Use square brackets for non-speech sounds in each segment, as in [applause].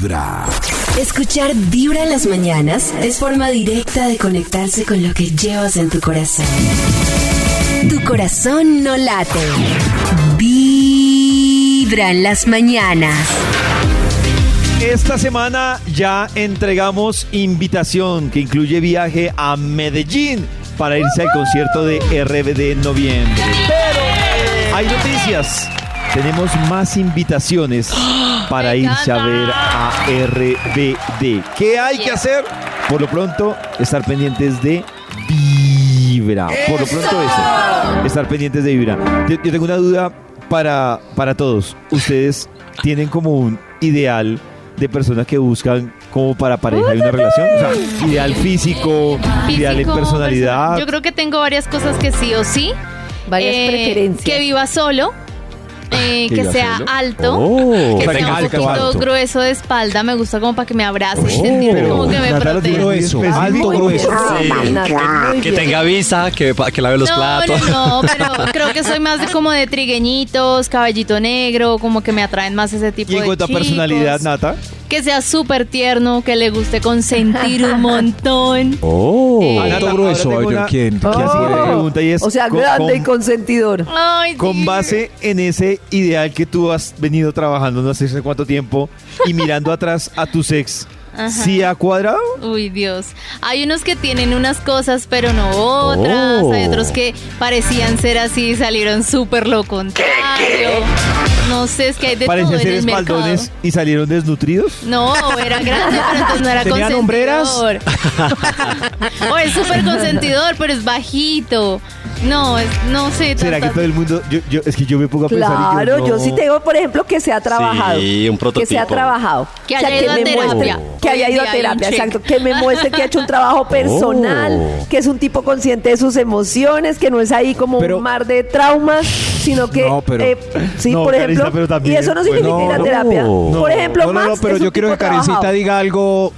Vibra. Escuchar Vibra en las mañanas es forma directa de conectarse con lo que llevas en tu corazón. Tu corazón no late. Vibra en las mañanas. Esta semana ya entregamos invitación que incluye viaje a Medellín para irse al concierto de RBD en noviembre. Pero hay noticias. Tenemos más invitaciones para irse a ver a RBD. ¿Qué hay que hacer? Por lo pronto, estar pendientes de Vibra. Por lo pronto eso. Estar pendientes de Vibra. Yo, yo tengo una duda para, para todos. Ustedes tienen como un ideal de personas que buscan como para pareja y una relación. O sea, ideal físico, ideal en personalidad. Yo creo que tengo varias cosas que sí o sí. Varias Eh, preferencias. Que viva solo. Eh, ¿Que que sea alto, Oh, que sea, sea un alto, poquito alto. grueso de espalda, me gusta como para que me abrace y Oh, sentir pero como que me protege. Grueso, alto, grueso. Ah, Sí, Que tenga visa, que, que lave los no, platos. no, no, pero creo que soy más de como de trigueñitos, cabellito negro, como que me atraen más ese tipo Y en de cuanto a personalidad, Nata. Que sea súper tierno, que le guste consentir un [laughs] montón. Oh, Eh, alto Nata, grueso. ahora tengo oye, una- ¿quién? ¿Qué ¿Quién puede? Una pregunta y es, O sea, con- grande y con- consentidor. Ay, Con sí. base en ese ideal que tú has venido trabajando no sé hace cuánto tiempo y mirando atrás a tu ex, Ajá. ¿sí ha cuadrado? Uy, Dios. Hay unos que tienen unas cosas, pero no otras. Oh. Hay otros que parecían ser así y salieron súper lo contrario. No sé, es que hay de todo Parecían en mercado. y salieron desnutridos. No, era grande, pero entonces no era [laughs] ¿Tenían consentidor. [laughs] o es súper consentidor, pero es bajito. No, es, no sé. ¿Será que todo el mundo.? Yo, yo- es que yo me pongo a pensar. y Claro, yo, yo no- sí tengo, por ejemplo, que se ha trabajado. Sí, un prototipo. Que se ha trabajado. Que haya ido a terapia. muestre, que haya ido a terapia, exacto. Que me muestre que ha hecho un trabajo personal, Oh. que es un tipo consciente de sus emociones, que no es ahí como Pero- un mar de traumas, sino que. No, pero- eh, sí, No, por Carita, ejemplo. pero también, y eso no pues, significa no, ir a terapia. No. Por ejemplo, no, no, no, Max pero es un yo quiero que Karencita diga algo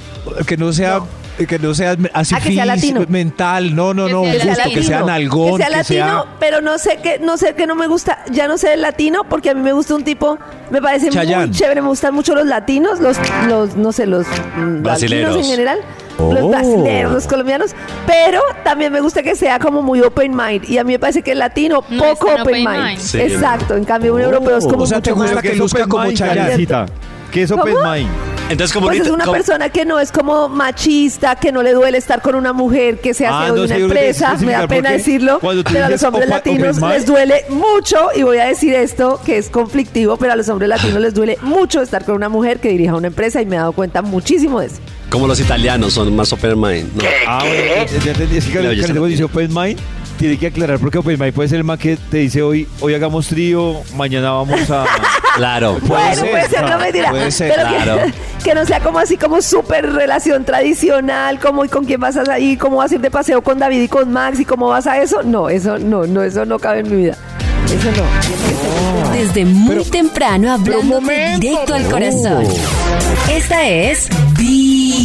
que no sea que no sea así Ah, que sea latino. mental, no, no, Que no, sea justo, latino. que sea nalgón, que sea latino, pero no sé qué, no sé qué no me gusta, ya no sé el latino, porque a mí me gusta un tipo, me parece Chayanne. muy chévere, me gustan mucho los latinos, los, los no sé, los mm, Brasileros. latinos en general, Oh. los brasileños, los colombianos, pero también me gusta que sea como muy open mind, y a mí me parece que el latino No poco open, open mind. mind. Sí. Exacto, en cambio un europeo es como O sea, ¿te mucho gusta más- que es luzca como Chayanne? ¿Qué es Open Mind? Entonces, como Pues es una persona que no es como machista, que no le duele estar con una mujer, que se Ah, hace no, de una empresa, me da pena decirlo, pero a los hombres opa- latinos les duele mucho, y voy a decir esto, que es conflictivo, pero a los hombres latinos les duele mucho estar con una mujer que dirija una empresa y me he dado cuenta muchísimo de eso. Como los italianos son más open mind. ¿no? Ah, bueno, ya- entendí. Es que dice Open Mind, tiene que aclarar porque Open Mind puede ser el man que te dice hoy, hoy hagamos trío, mañana vamos a... [laughs] Claro. Bueno, ser, puede ser, no mentira. puede ser, pero que- claro. [laughs] que, no sea como así, como súper relación tradicional, como y con quién vas a ir, cómo vas a ir de paseo con David y con Max y cómo vas a eso. No, eso no, no, eso no cabe en mi vida. Eso no. Desde muy temprano hablando directo al corazón. Esta es Vibra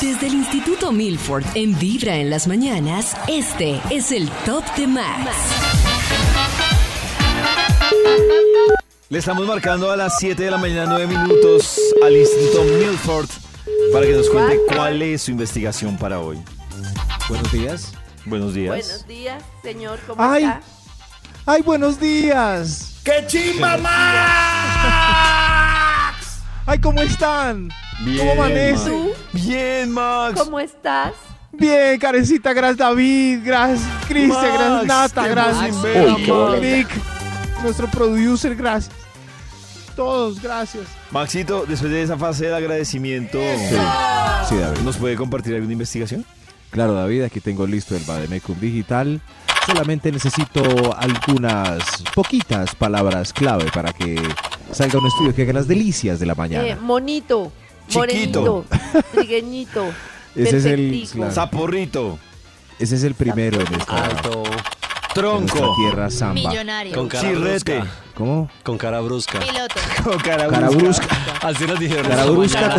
Desde el Instituto Milford en Vibra en las mañanas, este es el Top de Max. Le estamos marcando a las 7 de la mañana, 9 minutos, al Instituto Milford para que nos cuente cuál es su investigación para hoy. Buenos días. Buenos días. Buenos días, señor. ¿Cómo Ay. está? Ay, buenos días. ¡Qué chimba Ay, ¿cómo están? ¿Cómo amanece? Max. Bien, Max. ¿Cómo estás? Bien, Karencita, gracias David, gracias Cristian, gracias Nata, gracias. Nick, nuestro producer, gracias. Todos, gracias. Maxito, después de esa fase del agradecimiento, Sí, David. ¿nos puede compartir alguna investigación? Claro, David, aquí tengo listo el Bademecum Digital. Solamente necesito algunas poquitas palabras clave para que salga un estudio que haga las delicias de la mañana. Eh, monito, Chiquito. morenito, [laughs] trigueñito. Ese es el, claro, Zaporrito. ese es el primero en esta, Alto. en Tronco. tierra samba. Millonario. Con cara Chirrete. brusca. ¿Cómo? Con cara brusca. Piloto. [laughs] Con cara Cara brusca. brusca. Así nos dijeron. Cara brusca.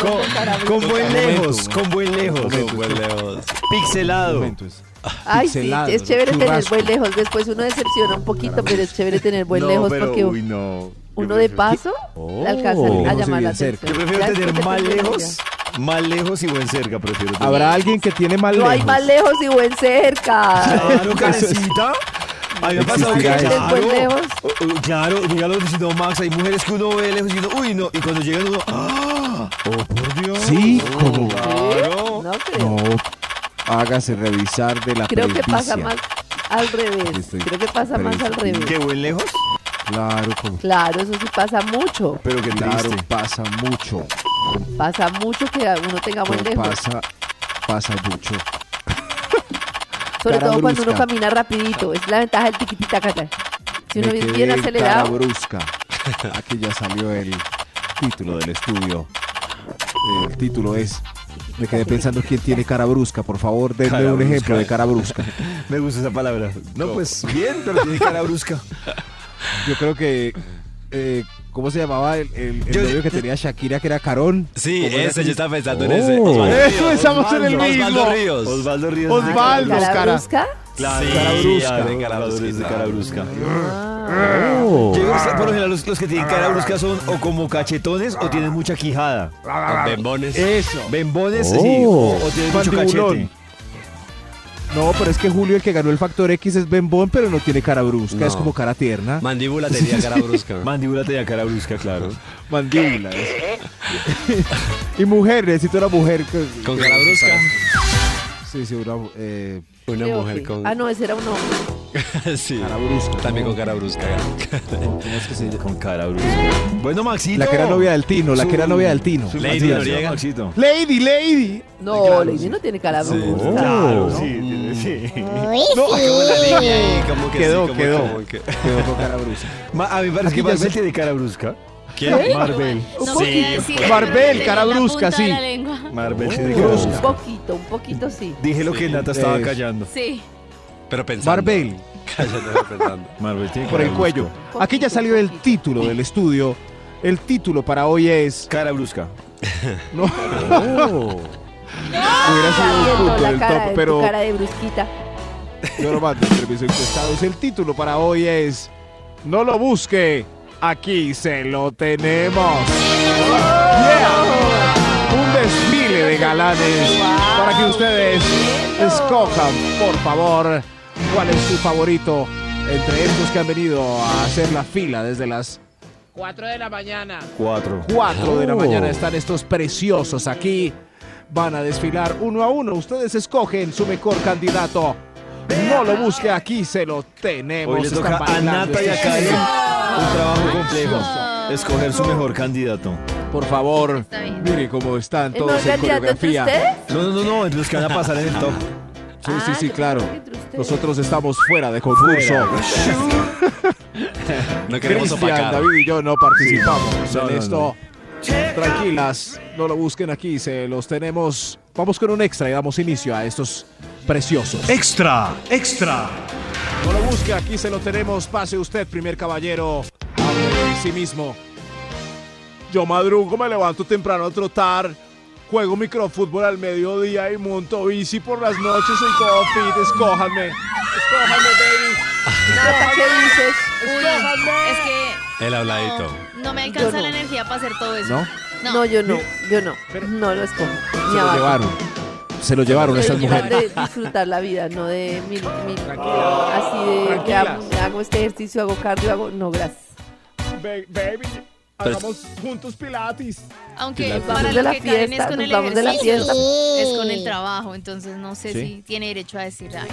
Con, con buen lejos. Con buen lejos. Momento. Buen lejos. Pixelado. Ay, sí, es chévere tener buen lejos. Después uno decepciona un poquito, pero es chévere tener buen No, lejos pero, porque uy, no. Uno de paso Oh. le alcanza a Lejos llamar la atención. Yo prefiero tener más lejos, más lejos y buen cerca, prefiero tener. Habrá alguien que tiene mal vida. No hay lejos. más lejos y buen cerca. Claro, Karencita. [laughs] A mí me ha pasado que, claro, lejos. oh, oh, claro, dígalo diciendo Max, hay mujeres que uno ve lejos y uno, uy, no, y cuando llegan uno, ¡ah! ¡Oh, por Dios! Sí, como- Claro. No creo. No, hágase revisar de la Creo que pasa más al revés. Creo que pasa más al revés. ¿Qué buen lejos? Claro, como- Claro, eso sí pasa mucho. Pero qué claro, triste. pasa mucho. Pasa mucho que uno tenga buen No, lejos. pasa, pasa mucho. [laughs] Sobre cara todo cuando uno camina rapidito. Es la ventaja del tiquititaca. Si uno es quedé bien en acelerado. Cara brusca. [laughs] Aquí ya salió el título del estudio. El título es. Me quedé pensando quién tiene cara brusca. Por favor, denme Cara un ejemplo de cara brusca. [laughs] Me gusta esa palabra. No, pues bien, pero tiene cara brusca. Yo creo que. eh, ¿Cómo se llamaba el, el, el Yo- novio que tenía Shakira, que era Carón? Sí, ¿Cómo era ese, que- yo estaba pensando en Oh. ese. Osvaldo Eso, Ríos. estamos en el Osvaldo mismo. Ríos. Osvaldo Ríos. Osvaldo. cara, cara. brusca. Claro, Sí, cara brusca. de cara Osvaldo Ríos de brusquita. cara brusca. Oh. Yo digo, por lo general, los, los que tienen cara brusca son o como cachetones o tienen mucha quijada. Bembones. Eso. Bembones, Oh. sí, o, o tienen mucho cachete. No, pero es que Julio, el que ganó el factor X, es Bembón, pero no tiene cara brusca, No. es como cara tierna. Mandíbula tenía cara brusca. [laughs] Mandíbula tenía cara brusca, claro. [laughs] Mandíbula. es. [laughs] y mujer, necesito una mujer. Con que- cara brusca. Sí, sí, una eh, Una mujer con. Ah, no, ese era un hombre. [laughs] sí. cara brusca. También ¿no? con cara brusca. ¿Cómo es que se? Con cara brusca. Bueno, Maxito. La que era novia del Tino, la que era novia del Tino. su Lady Maxito, Noriega. Maxito. Lady, Lady. No, Claro, Lady sí. no tiene cara Sí. brusca. Claro, Oh. sí, tiene- sí. No, Como que Quedó, sí, como- quedó. como que- Quedó con cara brusca. Ma- a mí me parece Aquí que Marvel tiene cara brusca. ¿Quién? Marvel. Un No, poquito. sí, Marvel, sí, cara brusca, sí. Marvel tiene Oh. cara Un brusca. poquito, un poquito sí. Dije lo que Nata estaba callando. Sí. Pero pensando. Marvel, [laughs] pensando. Marvel tiene por el cuello. Aquí ya salió el título del estudio. El título para hoy es. Cara brusca. No. [laughs] Hubiera sido un punto del top, de- pero cara de brusquita. yo lo mando entre mis encuestados. El título para hoy es No lo busque, aquí se lo tenemos. Yeah. Un desfile de galanes para que ustedes escojan, por favor, cuál es su favorito entre estos que han venido a hacer la fila desde las 4 de la mañana. Cuatro. 4 de la Oh. mañana están estos preciosos aquí. Van a desfilar uno a uno. Ustedes escogen su mejor candidato. No lo busque aquí, se lo tenemos. Hoy le toca a Nata y a Karen un trabajo complejo. Escoger su mejor candidato. Por favor, Está bien. mire cómo están ¿El todos en entre coreografía. ustedes? No, no, no, no, entre los que van a pasar en el top. Sí, sí, Ah, sí, yo claro. pensé que entre ustedes. Nosotros estamos fuera de concurso. [laughs] No queremos Cristian, opacar. David y yo no participamos No, no, en esto. Tranquilas, no lo busquen aquí, se los tenemos. Vamos con un extra y damos inicio a estos preciosos. Extra, extra. No lo busque, aquí se lo tenemos. Pase usted, primer caballero. Hable de sí mismo. Yo madrugo, me levanto temprano a trotar. Juego microfútbol al mediodía y monto bici por las noches. Soy todo fit, escójanme. Escójanme, baby. Nata, ¿qué dices? Es que El habladito. no me alcanza no. la energía para hacer todo eso. ¿No? No, yo no, yo no. Pero- No lo escojo. Se lo abajo. llevaron. Se lo llevaron estas fan mujeres. de disfrutar la vida, no de mil, mil Tranquila. así de que hago, hago este ejercicio, hago cardio, hago. No, gracias. Baby, hagamos juntos pilates. Aunque Pilates. para lo de la que Karen es fiesta, con nos el vamos de la fiesta. es con el trabajo, entonces no sé ¿Sí? si tiene derecho a decir algo.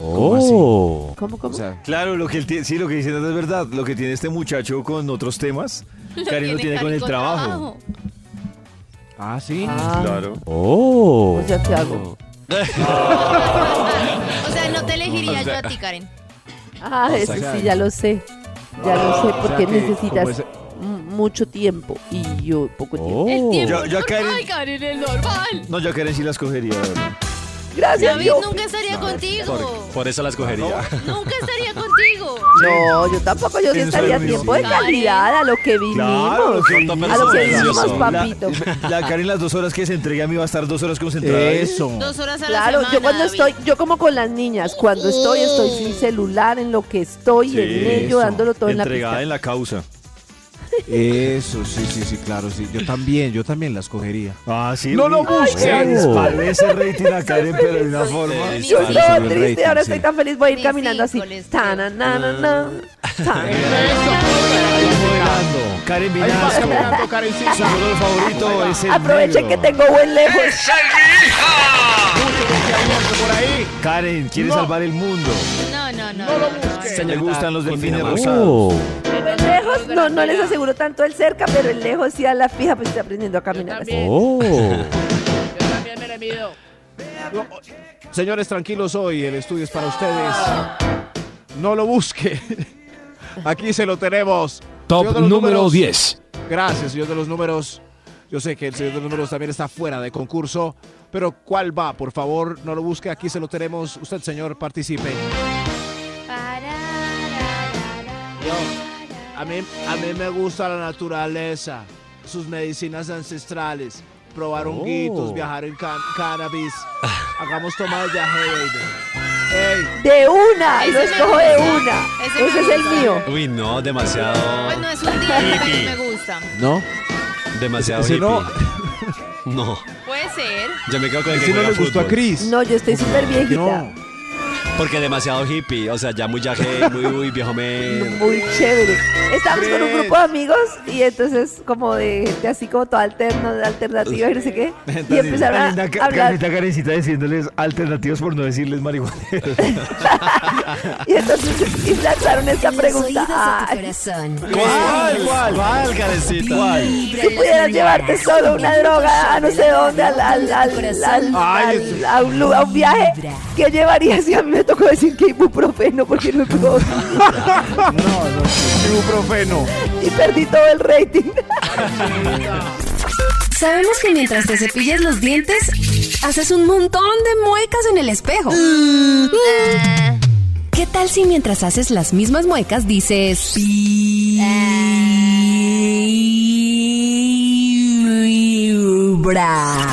Oh. ¿Cómo, cómo? O sea, Claro, lo que él tiene, sí, lo que dice es verdad. Lo que tiene este muchacho con otros temas, [laughs] Karen lo tiene con el trabajo. ah, sí. Ah, Claro. Oh. O sea, ¿qué hago? [laughs] O sea, no te elegiría [laughs] O sea- yo a ti, Karen. Ah, O eso sí, ya lo sé. Ya lo sé, O sea porque que, necesitas mucho tiempo y yo poco tiempo. El tiempo Yo- yo a Karen- Ay, Karen, el normal. No, yo a Karen sí las cogería. de verdad. Gracias, David yo. nunca estaría contigo. Por, por eso la escogería. [laughs] Nunca estaría contigo. No, yo tampoco, yo sí estaría mismo. tiempo de calidad a lo que vinimos. Claro, lo que a lo que vinimos, papito. La, la Karen las dos horas que se entregue a mí va a estar dos horas concentrada. Eso. Dos horas a la Claro, semana. yo cuando David. estoy, yo como con las niñas, cuando estoy, estoy sin celular, en lo que estoy, Sí, en ello, dándolo todo en la Entregada pista. en la causa. Eso, sí, sí, sí, claro, sí. Yo también, yo también la escogería. Ah, sí. No lo busques. se dispare ese rating a Karen, [laughs] pero de una forma. Yo el triste, rating, ahora sí. estoy tan feliz, voy a ir caminando así. Tananana. Karen Vinasco. caminando, Su color favorito es el Aprovechen que tengo buen lejos. Por ahí. Karen quiere salvar el mundo. No, no, no. No lo busques. Le gustan los delfines rosados. Lejos, no, no les aseguro tanto el cerca, pero el lejos sí a la fija, pues estoy aprendiendo a caminar así. No, Señores, tranquilos hoy, el estudio es para ustedes. No lo busque. Aquí se lo tenemos. Top número números. 10. Gracias, señor de los números. Yo sé que el señor de los números también está fuera de concurso, pero ¿cuál va? Por favor, no lo busque. Aquí se lo tenemos. Usted, señor, participe. Yo, a mí, a mí me gusta la naturaleza, sus medicinas ancestrales, probar honguitos, viajar en can- cannabis. Hagamos toma de viaje, baby. Ey, De una, Ese lo escojo de una. Ese es el mío. Uy, no, demasiado. Pues no es un día, pero me gusta. ¿no? Demasiado Ese no. hippie. [laughs] No. Puede ser. Yo me quedo con el que Si no le gustó a. Chris. No, yo estoy súper viejita. No. Porque demasiado hippie. O sea, ya muy yaje, muy, muy viejo me. Muy chévere. Estamos con un grupo de amigos y entonces como de gente así como toda alterna, alternativa y no sé qué. [laughs] Y empezaron a Linda, hablar. Karencita diciéndoles alternativos por no decirles marihuaneros. [laughs] Y entonces y lanzaron esta pregunta. a tu Ay, corazón. ¿Cuál? ¿Cuál? ¿Cuál, Karencita? ¿Cuál? Vibra si pudieras llevarte solo una droga a no sé dónde, al, al, al, al- Ay, al- a, un, lu- a un viaje, ¿qué llevarías? Y a mí me tocó decir que ibuprofeno porque no [laughs] puedo Ibuprofeno. y perdí todo el rating. Sabemos que mientras te cepillas los dientes, haces un montón de muecas en el espejo. ¿Qué tal si mientras haces las mismas muecas dices... Vibra?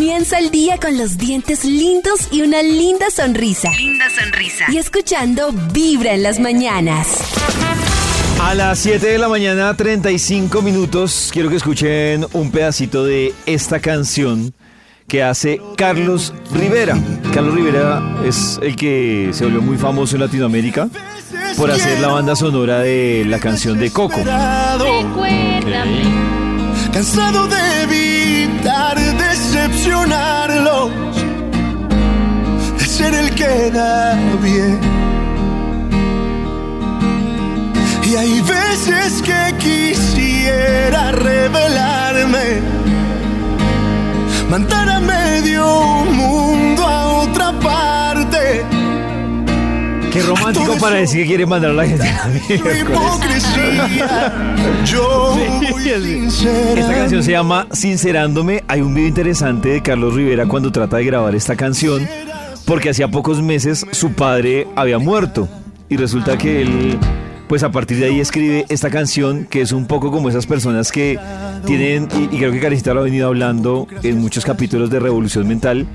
Comienza el día con los dientes lindos y una linda sonrisa. Linda sonrisa. Y escuchando Vibra en las mañanas. A las 7 de la mañana, 35 minutos, quiero que escuchen un pedacito de esta canción que hace Carlos Rivera. Carlos Rivera es el que se volvió muy famoso en Latinoamérica por hacer la banda sonora de la canción de Coco. Recuérdame. Cansado de evitar decepcionarlos, de ser el que da bien. Y hay veces que quisiera revelarme, mandar a medio mundo Qué romántico para decir que quiere mandar a la gente. [laughs] yo. Esta canción se llama Sincerándome. Hay un video interesante de Carlos Rivera cuando trata de grabar esta canción, porque hacía pocos meses su padre había muerto. Y resulta que él, pues a partir de ahí escribe esta canción, que es un poco como esas personas que tienen, y, y creo que Carisita lo ha venido hablando en muchos capítulos de Revolución Mental,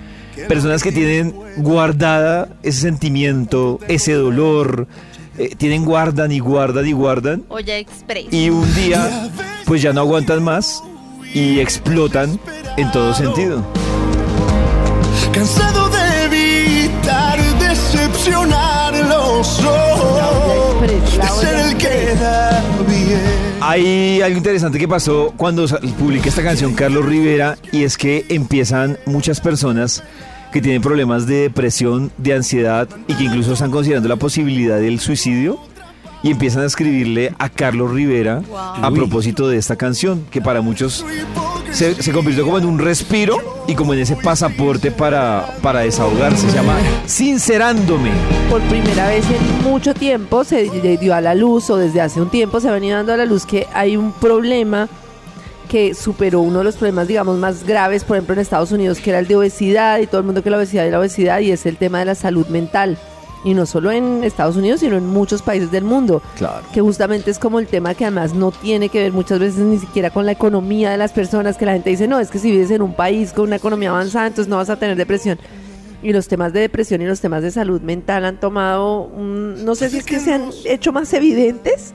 personas que tienen guardada ese sentimiento, ese dolor, eh, tienen guardan y guardan y guardan Olla Express. y un día pues ya no aguantan más y explotan en todo sentido. Cansado Hay algo interesante que pasó cuando publiqué esta canción Carlos Rivera y es que empiezan muchas personas que tienen problemas de depresión, de ansiedad y que incluso están considerando la posibilidad del suicidio y empiezan a escribirle a Carlos Rivera a propósito de esta canción que para muchos se, se convirtió como en un respiro y como en ese pasaporte para, para desahogarse. Se llama Sincerándome. Por primera vez en mucho tiempo se dio a la luz, o desde hace un tiempo se ha venido dando a la luz que hay un problema que superó uno de los problemas, digamos, más graves, por ejemplo, en Estados Unidos, que era el de obesidad, y todo el mundo que la obesidad y la obesidad, y es el tema de la salud mental. Y no solo en Estados Unidos, sino en muchos países del mundo. Claro. Que justamente es como el tema que además no tiene que ver muchas veces ni siquiera con la economía de las personas, que la gente dice, no, es que si vives en un país con una economía avanzada, entonces no vas a tener depresión. Y los temas de depresión y los temas de salud mental han tomado, un- no sé si es que se han hecho más evidentes,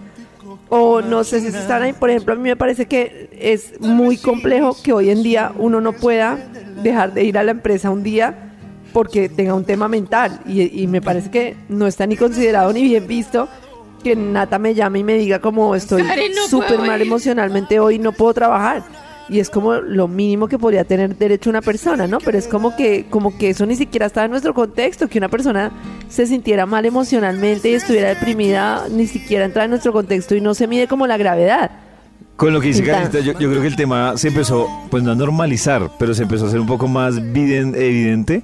o no sé si están ahí. Por ejemplo, a mí me parece que es muy complejo que hoy en día uno no pueda dejar de ir a la empresa un día porque tenga un tema mental. Y, y me parece que no está ni considerado ni bien visto que Nata me llame y me diga como estoy no súper mal ir". emocionalmente hoy, no puedo trabajar. Y es como lo mínimo que podría tener derecho una persona, ¿no? Pero es como que, como que eso ni siquiera estaba en nuestro contexto, que una persona se sintiera mal emocionalmente y estuviera deprimida, ni siquiera entra en nuestro contexto y no se mide como la gravedad. Con lo que dice. Karencita, yo, yo creo que el tema se empezó, pues no a normalizar, pero se empezó a hacer un poco más viden- evidente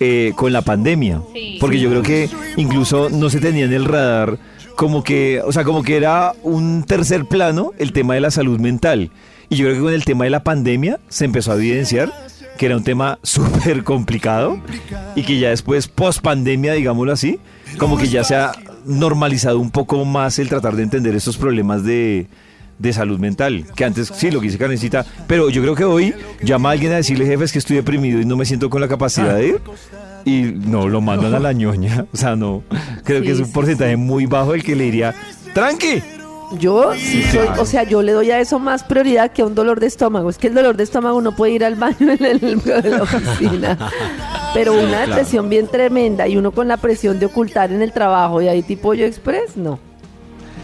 eh, con la pandemia. Sí. Porque yo creo que incluso no se tenía en el radar como que, o sea, como que era un tercer plano el tema de la salud mental. Y yo creo que con el tema de la pandemia se empezó a evidenciar que era un tema [laughs] súper complicado y que ya después, post pandemia, digámoslo así, como que ya se ha normalizado un poco más el tratar de entender estos problemas de, de salud mental, que antes sí, lo que dice Karencita, pero yo creo que hoy llama a alguien a decirle, jefe, es que estoy deprimido y no me siento con la capacidad de ir, y no, lo mandan a la ñoña, [laughs] o sea, no, creo que es Sí, un sí, porcentaje muy bajo el que le diría, tranqui, Yo sí soy, o sea, yo le doy a eso más prioridad que a un dolor de estómago. Es que el dolor de estómago no puede ir al baño [laughs] en, el, en la oficina. Pero una depresión bien tremenda y uno con la presión de ocultar en el trabajo y ahí tipo yo express, no.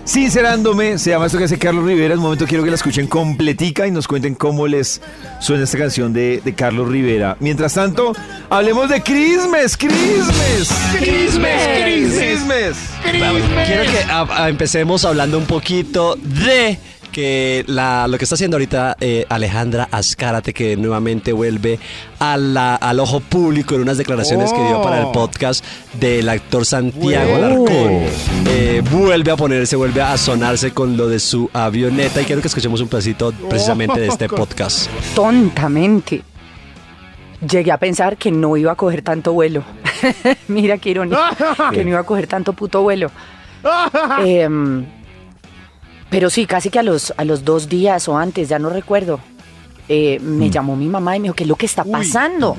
Sincerándome, se llama esto que hace Carlos Rivera. En un momento quiero que la escuchen completica y nos cuenten cómo les suena esta canción de, de Carlos Rivera. Mientras tanto, hablemos de Christmas, Christmas, Christmas, Christmas. Quiero que a- a- empecemos hablando un poquito de que la, lo que está haciendo ahorita eh, Alejandra Azcárate, que nuevamente vuelve a la- al ojo público en unas declaraciones que dio para el Oh. podcast del actor Santiago Bueno. Alarcón. Eh, vuelve a ponerse, vuelve a sonarse con lo de su avioneta y quiero que escuchemos un pedacito precisamente de este [laughs] podcast. tontamente llegué a pensar que no iba a coger tanto vuelo. [laughs] Mira qué ironía, [laughs] que no iba a coger tanto puto vuelo. Em, pero sí, casi que a los, a los dos días o antes, ya no recuerdo. eh, me llamó mi mamá y me dijo, ¿qué es lo que está pasando?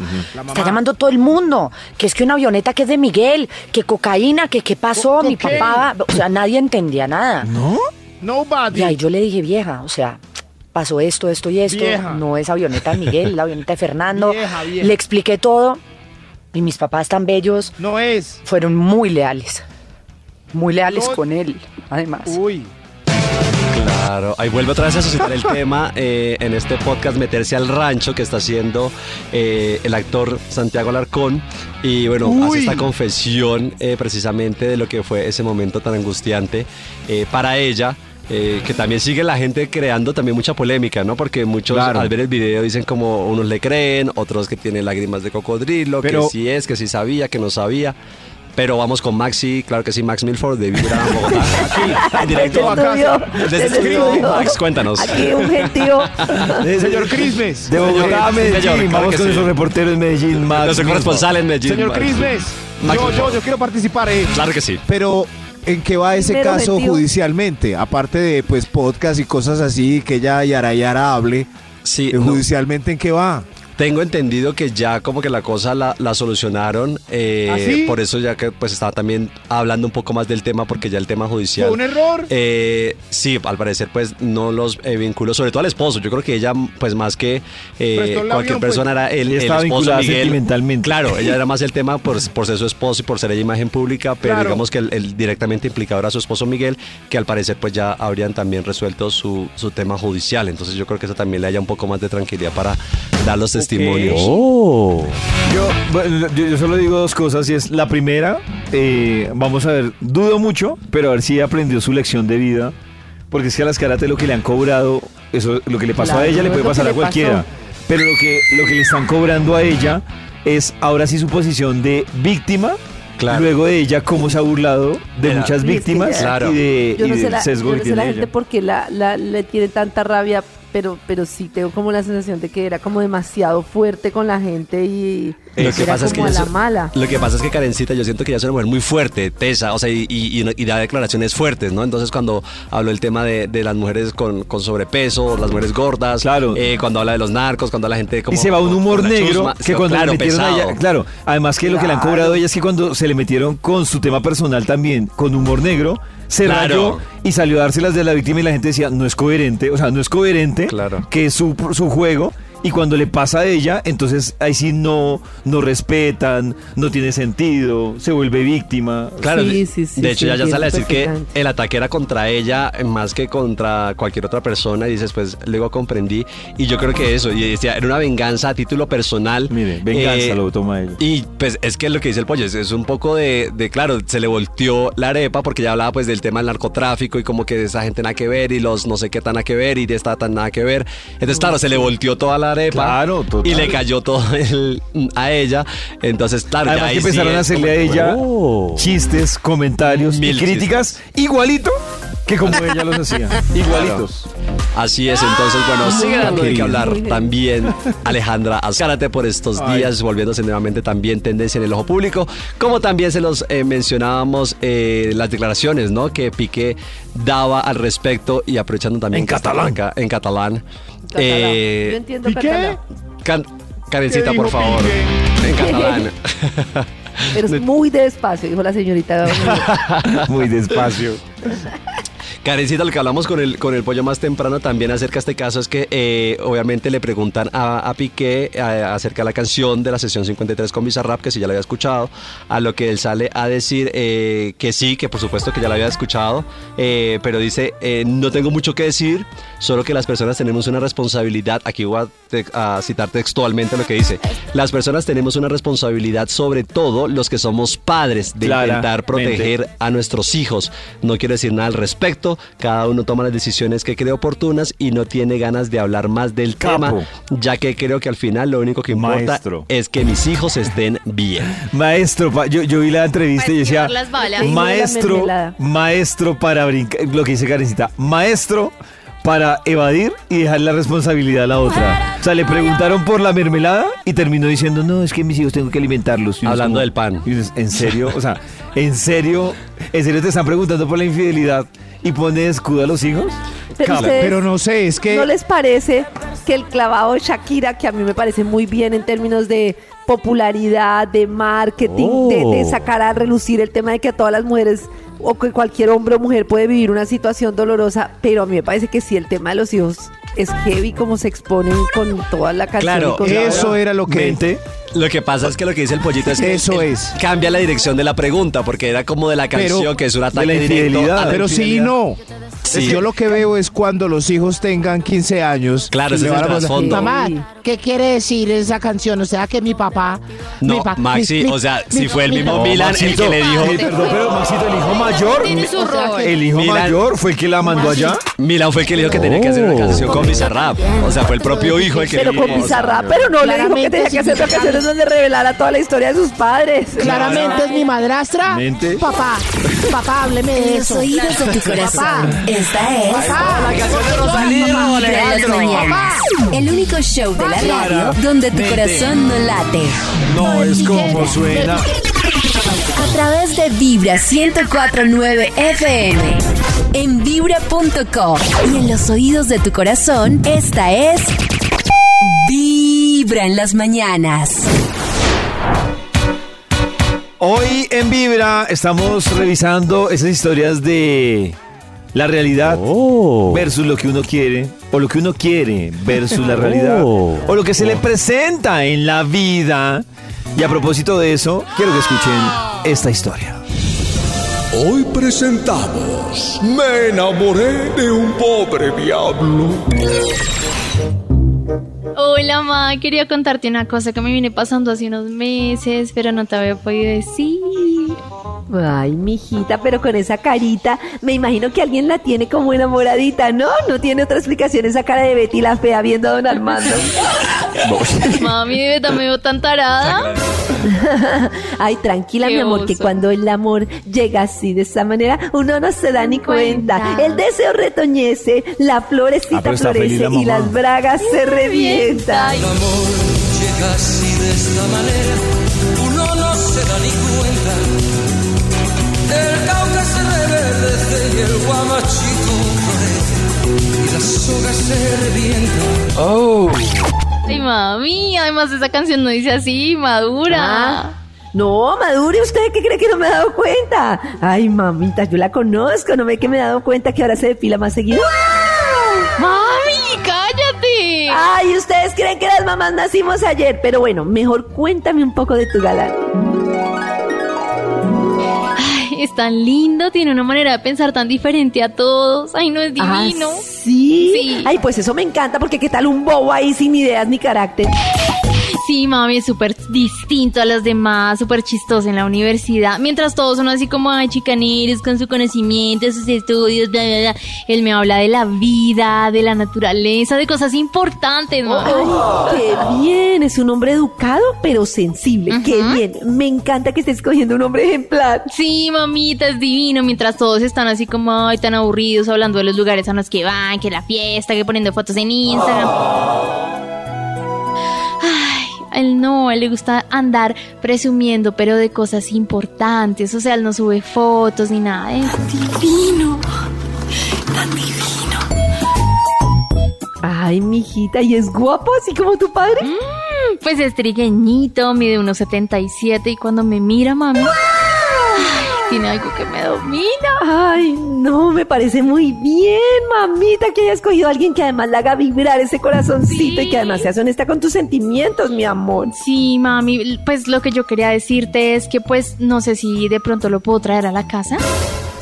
Está llamando todo el mundo, que es que una avioneta que es de Miguel, que cocaína, que qué pasó, mi papá, o sea, nadie entendía nada. Nobody. Y ahí yo le dije, vieja, o sea, pasó esto, esto y esto. Vieja. No es avioneta de Miguel, la avioneta de Fernando. Vieja, vieja. Le expliqué todo. Y mis papás tan bellos No es. fueron muy leales. Muy leales No. con él, además. Uy. Claro, ahí vuelve otra vez a suscitar el tema eh, en este podcast, meterse al rancho que está haciendo eh, el actor Santiago Alarcón. Y bueno, Uy. hace esta confesión eh, precisamente de lo que fue ese momento tan angustiante para ella. eh, que también sigue la gente creando también mucha polémica, ¿no? Porque muchos Claro. al ver el video dicen como unos le creen, otros que tienen lágrimas de cocodrilo, Pero- que sí es, que sí sabía, que no sabía. Pero vamos con Maxi, claro que sí, Max Milford de Vibra [laughs] Bogotá. Aquí, en directo. Desde estudio, Desde desde estudio. Max, cuéntanos. Aquí un gentío. De- Señor Christmas. De Bogotá a Sí, Medellín, señor, claro vamos con sí. esos reporteros en Medellín, Max. Nuestro corresponsal en Medellín. Señor. Max, Yo, yo, yo quiero participar. eh. Claro que sí. Pero, ¿en qué va ese Mero caso judicialmente? Aparte de, pues, podcast y cosas así, que ella Yara Yara hable, Sí, eh, no, judicialmente, ¿en qué va? Tengo entendido que ya como que la cosa la, la solucionaron. eh, ¿Ah, sí? Por eso ya que pues estaba también hablando un poco más del tema porque ya el tema judicial. Fue un error. Eh, sí, al parecer pues no los eh, vinculó, sobre todo al esposo. Yo creo que ella pues más que eh, cualquier avión, pues. persona era el, Ella el estaba esposo Miguel. sentimentalmente. Claro, ella era más el tema por, [laughs] por ser su esposo y por ser ella imagen pública, pero Claro. digamos que el, el directamente implicado era su esposo Miguel, que al parecer pues ya habrían también resuelto su, su tema judicial. Entonces yo creo que eso también le haya un poco más de tranquilidad para dar los testimonios. Yo, bueno, yo, yo solo digo dos cosas y es la primera, eh, vamos a ver, dudo mucho, pero a ver si aprendió su lección de vida, porque es que a las karate lo que le han cobrado eso lo que le pasó Claro, a ella le puede pasar que a cualquiera. Pero lo que, lo que le están cobrando a ella es ahora sí su posición de víctima. Claro. Luego de ella, cómo se ha burlado de Era- muchas que víctimas ya- Claro. y, de, Yo y no sé del la, sesgo yo que no sé tiene la ella. gente por qué la, la- le tiene tanta rabia, pero, pero sí tengo como la sensación de que era como demasiado fuerte con la gente y Lo que era pasa es que como a la mala. Lo que pasa es que Karencita, yo siento que ella es una mujer muy fuerte, tesa, o sea, y, y- y- y da declaraciones fuertes, ¿no? Entonces, cuando habló el tema de, de las mujeres con, con sobrepeso, las mujeres gordas, Claro. eh, cuando habla de los narcos, cuando la gente como. y se va un humor la negro chusma, que cuando claro, le metieron a pesado. ella, claro, además que lo que le han Claro. cobrado a ella es que cuando se le metieron con su tema personal también, con humor negro, se Claro. rayó y salió a dárselas de la víctima y la gente decía, no es coherente, o sea, no es coherente Claro. que su, su juego. Y cuando le pasa a ella, entonces ahí sí no, no respetan, no tiene sentido, se vuelve víctima. Claro, Sí, de, sí, sí, de sí, hecho ya, ya sale a decir que el ataque era contra ella más que contra cualquier otra persona y dices pues luego comprendí y yo creo que eso y decía era una venganza a título personal Mire, venganza Eh, lo toma ella. y pues es que lo que dice el pollo es, es un poco de, de, claro, se le volteó la arepa porque ya hablaba pues del tema del narcotráfico y como que esa gente nada que ver y los no sé qué tan nada que ver y de esta tan nada que ver. Entonces claro, se le volteó toda la arepa Claro, total. y le cayó todo [laughs] el- a ella. Entonces claro, Además ya que ahí sí empezaron a hacerle a ella Oh. chistes, comentarios Mil y críticas igualito que como ella los hacía. [laughs] Igualitos. Así es, entonces, bueno, sigue dando de qué hablar también Alejandra Azcárate por estos Ay. días, volviéndose nuevamente también tendencia en el ojo público, como también se los eh, mencionábamos eh, las declaraciones, ¿no? Que Piqué daba al respecto y aprovechando también En que catalán. acá, en catalán. Catalán. Eh, Yo entiendo ¿y qué? catalán, Can- Karencita, ¿Qué por favor. Piqué? En catalán. [laughs] pero es [laughs] muy despacio, dijo la señorita. [laughs] Muy despacio. Karencita, lo que hablamos con el, con el pollo más temprano también acerca de este caso es que eh, obviamente le preguntan a, a Piqué eh, acerca de la canción de la sesión 53 con Bizarrap, que si ya la había escuchado, a lo que él sale a decir eh, que sí, que por supuesto que ya la había escuchado, eh, pero dice, eh, no tengo mucho que decir, solo que las personas tenemos una responsabilidad, aquí voy a, te- a citar textualmente lo que dice, las personas tenemos una responsabilidad sobre todo los que somos padres de intentar proteger a nuestros hijos. No quiero decir nada al respecto. Cada uno toma las decisiones que cree oportunas y no tiene ganas de hablar más del Capo. tema, ya que creo que al final lo único que importa Maestro. es que mis hijos estén bien. Maestro, yo, yo vi la entrevista y decía, maestro, maestro para brincar, lo que dice Karencita, maestro para evadir y dejar la responsabilidad a la otra. O sea, le preguntaron por la mermelada y terminó diciendo, no, es que mis hijos tengo que alimentarlos. Hablando del pan. y ¿En serio? O sea, ¿en serio? ¿En serio te están preguntando por la infidelidad y pone de escudo a los hijos? Pero, Pero no sé, es que ¿No les parece que el clavado de Shakira, que a mí me parece muy bien en términos de popularidad, de marketing, de, de sacar a relucir el tema de que a todas las mujeres o que cualquier hombre o mujer puede vivir una situación dolorosa, pero a mí me parece que sí el tema de los hijos es heavy como se exponen con toda la canción. Claro, y con la- eso era lo que... Mente. Lo que pasa es que lo que dice el pollito es que Eso él es. cambia la dirección de la pregunta porque era como de la Pero- canción que es un ataque la directo. infidelidad. a la Pero sí, infidelidad. no. Sí. Yo lo que veo es cuando los hijos tengan 15 años. Claro, ese es el trasfondo. Mamá, ¿qué quiere decir esa canción? O sea, que mi papá... No, mi pa- Maxi, mi- o sea, mi- si fue el mi- mismo No, Milan el que le dijo. eh, perdón, pero Maxito, el hijo mayor. El hijo Milan. mayor fue el que la mandó allá. Milan fue el que le dijo que tenía que hacer una canción con Bizarrap. O sea, fue el propio hijo el que pero le con dijo. Bizarrap, pero no le dijo que tenía que hacer significado. canciones donde revelara toda la historia de sus padres. Claramente es mi madrastra. Mente. Papá, papá, hábleme de En los eso. oídos de tu corazón. Papá. Esta es Papá, La canción de Rosalía, Vibra en las mañanas. El único show de la radio donde tu corazón no late. No, es como suena. A través de Vibra 1049 FM. En vibra.com. Y en los oídos de tu corazón, esta es. Vibra en las mañanas. Hoy en Vibra estamos revisando esas historias de la realidad versus lo que uno quiere, o lo que uno quiere versus la [laughs] realidad, o lo que se le presenta en la vida. Y a propósito de eso, quiero que escuchen esta historia. Hoy presentamos Me enamoré de un pobre diablo. Hola, ma. Quería contarte una cosa que me viene pasando hace unos meses, pero no te había podido decir. Ay, mijita, pero con esa carita, me imagino que alguien la tiene como enamoradita, ¿no? No tiene otra explicación esa cara de Betty la fea viendo a don Armando. [laughs] Mami, de verdad me veo tan tarada. [laughs] Ay, tranquila, Qué mi amor, que cuando el amor llega así, de esa manera, uno no se da ni cuenta. Cuenta. El deseo retoñece, la florecita Ah, pero está feliz florece la y mamá. las bragas se revientan. Ay, llega así de esta manera, uno no se da ni cuenta. El cauca se reverdece y el guamachito florece y la soga se revienta. Oh. ay, mami, además esa canción no dice así, madura. Ah, No, Madure, ¿usted qué cree que no me he dado cuenta? Ay, mamita, yo la conozco, no ve que me he dado cuenta que ahora se depila más seguido. Ay, ustedes creen que las mamás nacimos ayer, pero bueno, mejor cuéntame un poco de tu galán. Ay, es tan lindo, tiene una manera de pensar tan diferente a todos. Ay, no es divino. Ah, ¿sí? Sí. Ay, pues eso me encanta porque qué tal un bobo ahí sin ideas ni carácter. Sí, mami, es súper distinto a los demás, súper chistoso en la universidad. Mientras todos son así como, ay, chicaneros, con su conocimiento, sus estudios, bla, bla, bla. Él me habla de la vida, de la naturaleza, de cosas importantes, mami. Ay, qué bien, es un hombre educado pero sensible. Qué bien, me encanta que estés escogiendo un hombre ejemplar. Sí, mamita, es divino. Mientras todos están así como, ay, tan aburridos, hablando de los lugares a los que van, que la fiesta, que poniendo fotos en Instagram. Él no, él le gusta andar presumiendo, pero de cosas importantes. O sea, él no sube fotos ni nada. Es divino. Tan divino. Ay, mijita, ¿y es guapo así como tu padre? Mm, Pues es trigueñito, mide unos 77 y cuando me mira, mami, tiene algo que me domina. Ay, no, me parece muy bien, mamita, que haya escogido a alguien que además le haga vibrar ese corazoncito Sí. y que además seas honesta con tus sentimientos, mi amor. Sí, mami, pues lo que yo quería decirte es que pues no sé si de pronto lo puedo traer a la casa.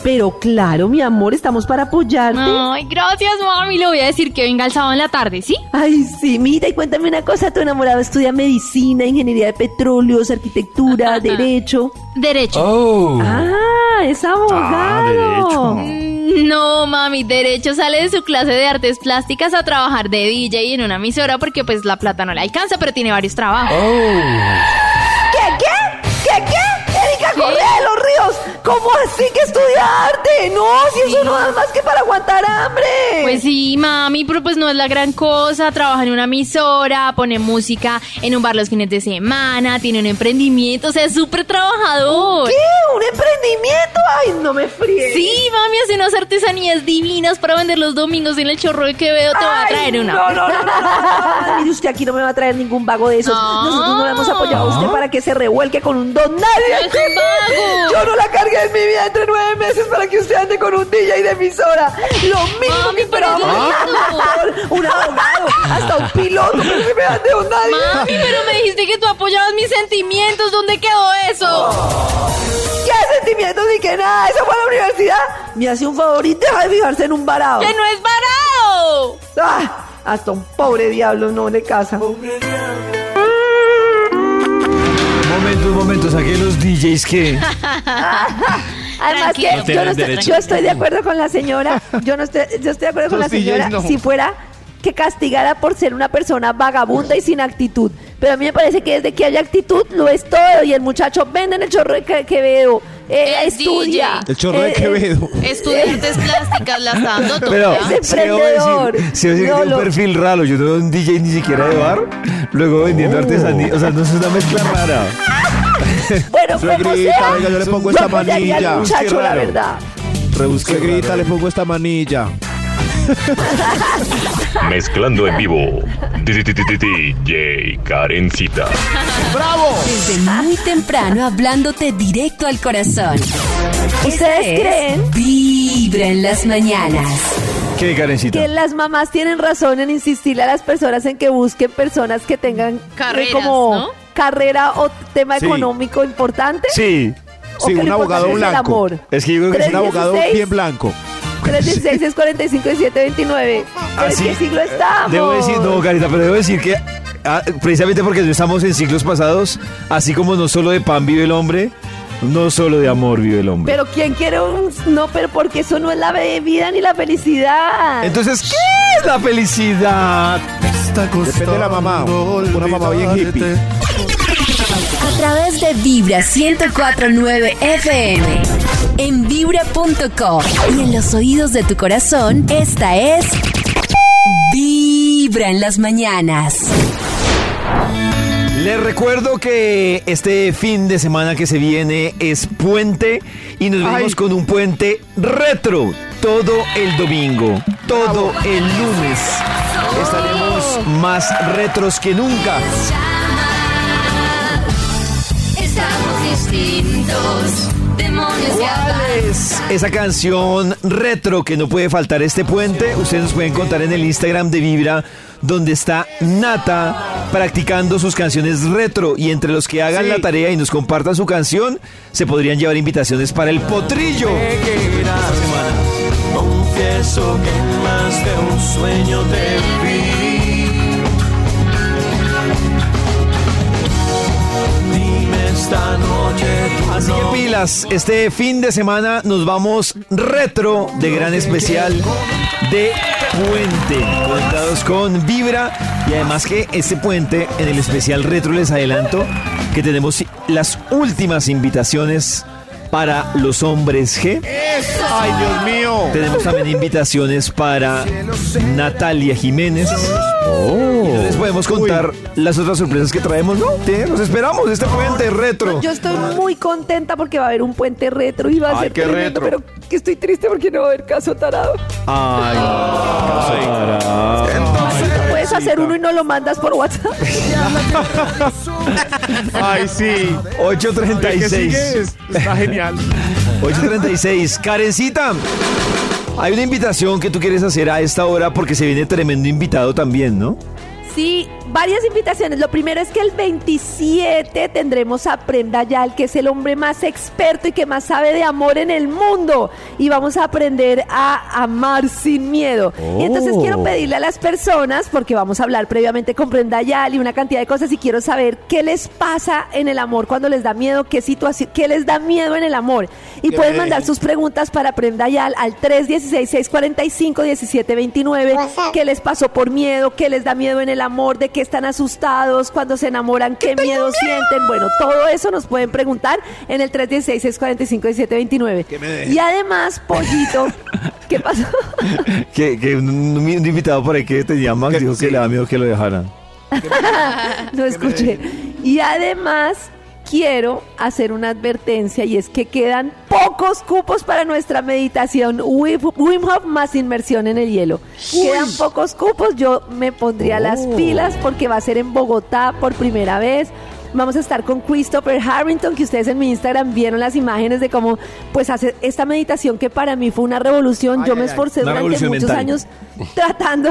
Pero claro, mi amor, estamos para apoyarte. Ay, gracias, mami. Le voy a decir que venga el sábado en la tarde, ¿sí? Ay, sí, mira, y cuéntame una cosa, tu enamorado estudia medicina, ingeniería de petróleos, arquitectura, [laughs] derecho. Derecho. Oh. Ah, es abogado. Mm, No, mami, derecho sale de su clase de artes plásticas a trabajar de DJ en una emisora porque pues la plata no le alcanza, pero tiene varios trabajos. ¿Qué, los Ríos, ¿cómo así que estudia arte? No, si eso no da más que para aguantar hambre. Pues sí, mami, pero pues no es la gran cosa. Trabaja en una emisora, pone música en un bar los fines de semana, tiene un emprendimiento, o sea, es súper trabajador. ¿Qué? ¿Un emprendimiento? Ay, no me fríes. Sí, mami, hace unas artesanías divinas para vender los domingos en el chorro de Quevedo. Te voy a Ay, traer una. No, no, no, no, no, no. Mire, usted aquí no me va a traer ningún vago de esos. No. Nosotros no le hemos apoyado a usted para que se revuelque con un don nadie. Un. Yo no la cargué en mi vida entre nueve meses para que usted ande con un DJ de emisora. Lo mismo Mami, que esperábamos. pero es Un abogado, hasta un piloto, pero que me ande don nadie. Mami, pero me dijiste que tú apoyabas mis sentimientos. ¿Dónde quedó eso? ¿Qué sentimientos ni que nada? ¿Eso fue a la universidad? Me hace un favor y deja de fijarse en un varado. ¡Que no es varado! Ah, hasta un pobre diablo no le casa. Momentos, momentos, aquí los DJs que... [laughs] Además que yo, no estoy, derecho. yo estoy de acuerdo con la señora. Yo no estoy, yo estoy de acuerdo con la Los señora no. si fuera que castigara por ser una persona vagabunda y sin actitud. Pero a mí me parece que desde que haya actitud lo es todo. Y el muchacho vende en el chorro que, Quevedo. Eh, Es estudia. DJ. El chorro de Eh, eh, Quevedo. [laughs] Estudiantes plásticas la está [laughs] dando toda. Pero, Es se emprendedor. se debe decir No, que tiene lo- un perfil raro. Yo tengo un DJ ni siquiera de bar, luego vendiendo artesanía. O sea, no es una mezcla rara. [laughs] Bueno, como Suegrita, sea, venga, yo le pongo yo esta manilla. muchacho, la verdad. Rebusque grita, le pongo esta manilla. [laughs] Mezclando en vivo. DJ Karencita. ¡Bravo! Desde muy temprano hablándote directo al corazón. ¿Ustedes es creen? Vibra en las mañanas. ¿Qué, Karencita? Que las mamás tienen razón en insistirle a las personas en que busquen personas que tengan eh, Carreras, como ¿no? carrera o tema Sí. económico importante. Sí, ¿O Sí, un abogado blanco. es que yo creo que Es un abogado 316. bien blanco. 316 es 45 y 729. ¿Pero Así- ¿En qué siglo estamos? Debo decir, no, Carita, pero debo decir que ah, precisamente porque no estamos en siglos pasados, así como no solo de pan vive el hombre, No solo de amor vive el hombre. Pero ¿quién quiere un...? No, pero porque eso no es la vida ni la felicidad. Entonces, ¿qué es la felicidad? Depende de la mamá. Una mamá bien hippie. A través de Vibra 1049 FM. En vibra.com. Y en los oídos de tu corazón, esta es. Vibra en las mañanas. Les recuerdo que este fin de semana que se viene es puente y nos venimos con un puente retro todo el domingo, todo el lunes. Estaremos más retros que nunca. Estamos distintos, ¿Cuál es esa canción retro que no puede faltar este puente? Ustedes nos pueden contar en el Instagram de Vibra, donde está Nata practicando sus canciones retro. Y entre los que hagan Sí. la tarea y nos compartan su canción, se podrían llevar invitaciones para el potrillo. Confieso que más de un sueño te Así que pilas, este fin de semana nos vamos retro de gran especial de Puente, conectados con Vibra y además que este puente en el especial retro les adelanto que tenemos las últimas invitaciones para los hombres G. Ay, Dios mío. Tenemos también invitaciones para Natalia Jiménez. Y no les podemos contar las otras sorpresas que traemos, ¿no? Te- Nos esperamos este puente retro. Yo estoy muy contenta porque va a haber un puente retro y va a Ay, ser qué tremendo, retro. pero que estoy triste porque no va a haber caso tarado. Ay, Sara. Hacer uno y no lo mandas por WhatsApp. [laughs] Ay, sí. El que 836. sigue es- está genial. 836. Karencita, hay una invitación que tú quieres hacer a esta hora porque se viene tremendo invitado también, ¿no? Sí, varias invitaciones. Lo primero es que el 27 tendremos a Prenda Yal, que es el hombre más experto y que más sabe de amor en el mundo. Y vamos a aprender a amar sin miedo. Y entonces Oh. quiero pedirle a las personas, porque vamos a hablar previamente con Prenda Yal y una cantidad de cosas, y quiero saber qué les pasa en el amor cuando les da miedo, qué situación, qué les da miedo en el amor. Y Qué pueden mandar sus preguntas para Prenda Yal al 316-645-1729. ¿Qué les pasó por miedo? ¿Qué les da miedo en el amor? ¿De qué están asustados? Cuando se enamoran, ¿qué miedo sienten? Bueno, todo eso nos pueden preguntar en el 316-645-1729. me deje. Y además, Pollito, [laughs] ¿qué pasó? [laughs] Que, que un, un invitado por ahí que tenía Max dijo que le da miedo que lo dejaran. [laughs] no escuché. Y además quiero hacer una advertencia y es que quedan pocos cupos para nuestra meditación Wim Hof más inmersión en el hielo. Quedan pocos cupos, yo me pondría las Oh. pilas porque va a ser en Bogotá por primera vez. Vamos a estar con Christopher Harrington, que ustedes en mi Instagram vieron las imágenes de cómo pues hace esta meditación que para mí fue una revolución. yo me esforcé durante muchos mental. años [laughs] tratando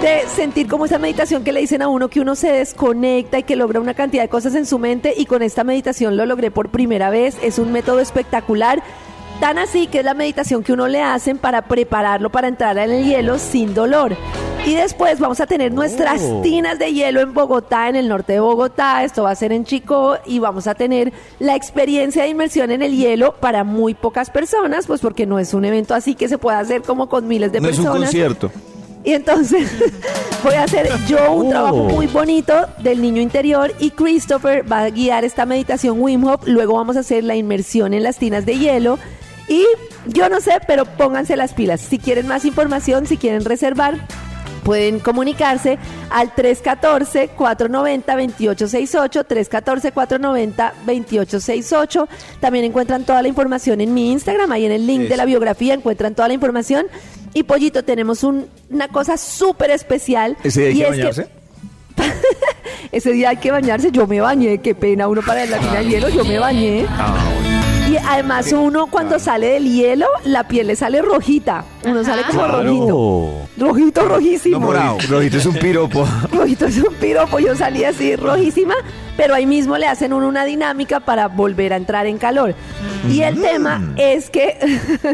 de sentir como esa meditación que le dicen a uno que uno se desconecta y que logra una cantidad de cosas en su mente y con esta meditación lo logré por primera vez. Es un método espectacular. Tan así que es la meditación que uno le hacen para prepararlo para entrar en el hielo sin dolor. Y después vamos a tener nuestras Oh. tinas de hielo en Bogotá, en el norte de Bogotá. Esto va a ser en Chico y vamos a tener la experiencia de inmersión en el hielo para muy pocas personas, pues porque no es un evento así que se pueda hacer como con miles de No es un personas. concierto. Y entonces [laughs] voy a hacer yo un Oh. trabajo muy bonito del niño interior y Christopher va a guiar esta meditación Wim Hof. Luego vamos a hacer la inmersión en las tinas de hielo. Y yo no sé, pero pónganse las pilas. Si quieren más información, si quieren reservar, pueden comunicarse al 314-490-2868, 314-490-2868. También encuentran toda la información en mi Instagram, ahí en el link de la biografía encuentran toda la información. Y Pollito, tenemos un- una cosa súper especial. ¿Ese día hay y que es bañarse? [laughs] ese día hay que bañarse, yo me bañé, qué pena uno para la tina de hielo, yo me bañé. Y además uno cuando sale del hielo, la piel le sale rojita. Uno sale como rojito. Rojito, rojísimo. Rojito es un piropo. [laughs] Rojito es un piropo, yo salí así rojísima, pero ahí mismo le hacen uno una dinámica para volver a entrar en calor. Y el tema es que,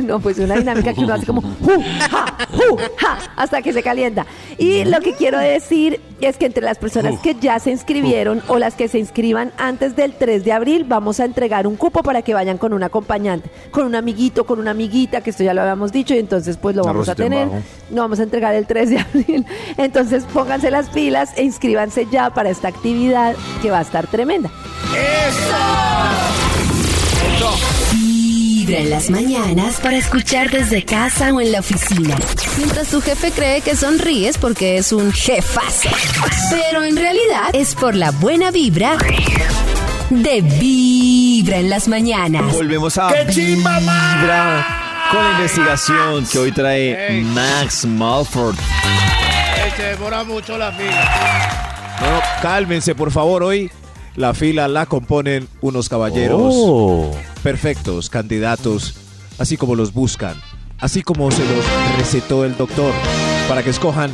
[laughs] no, pues una dinámica que uno hace como, [laughs] "Ju, ja, ju, ja", hasta que se calienta. Y lo que quiero decir es que entre las personas que ya se inscribieron o las que se inscriban antes del 3 de abril, vamos a entregar un cupo para que vayan con un acompañante, con un amiguito, con una amiguita, que esto ya lo habíamos dicho, y entonces pues lo vamos a tener. Lo vamos a entregar el 3 de [laughs] abril. Entonces pónganse las pilas e inscríbanse ya para esta actividad que va a estar tremenda. Vibra en las mañanas para escuchar desde casa o en la oficina. Mientras tu jefe cree que sonríes porque es un jefazo. Pero en realidad es por la buena vibra de Vibra en las mañanas. Volvemos a Vibra con la investigación que hoy trae Max Malford. Se demora mucho la fila. No, cálmense, por favor. Hoy la fila la componen unos caballeros Oh. perfectos, candidatos, así como los buscan, así como se los recetó el doctor, para que escojan.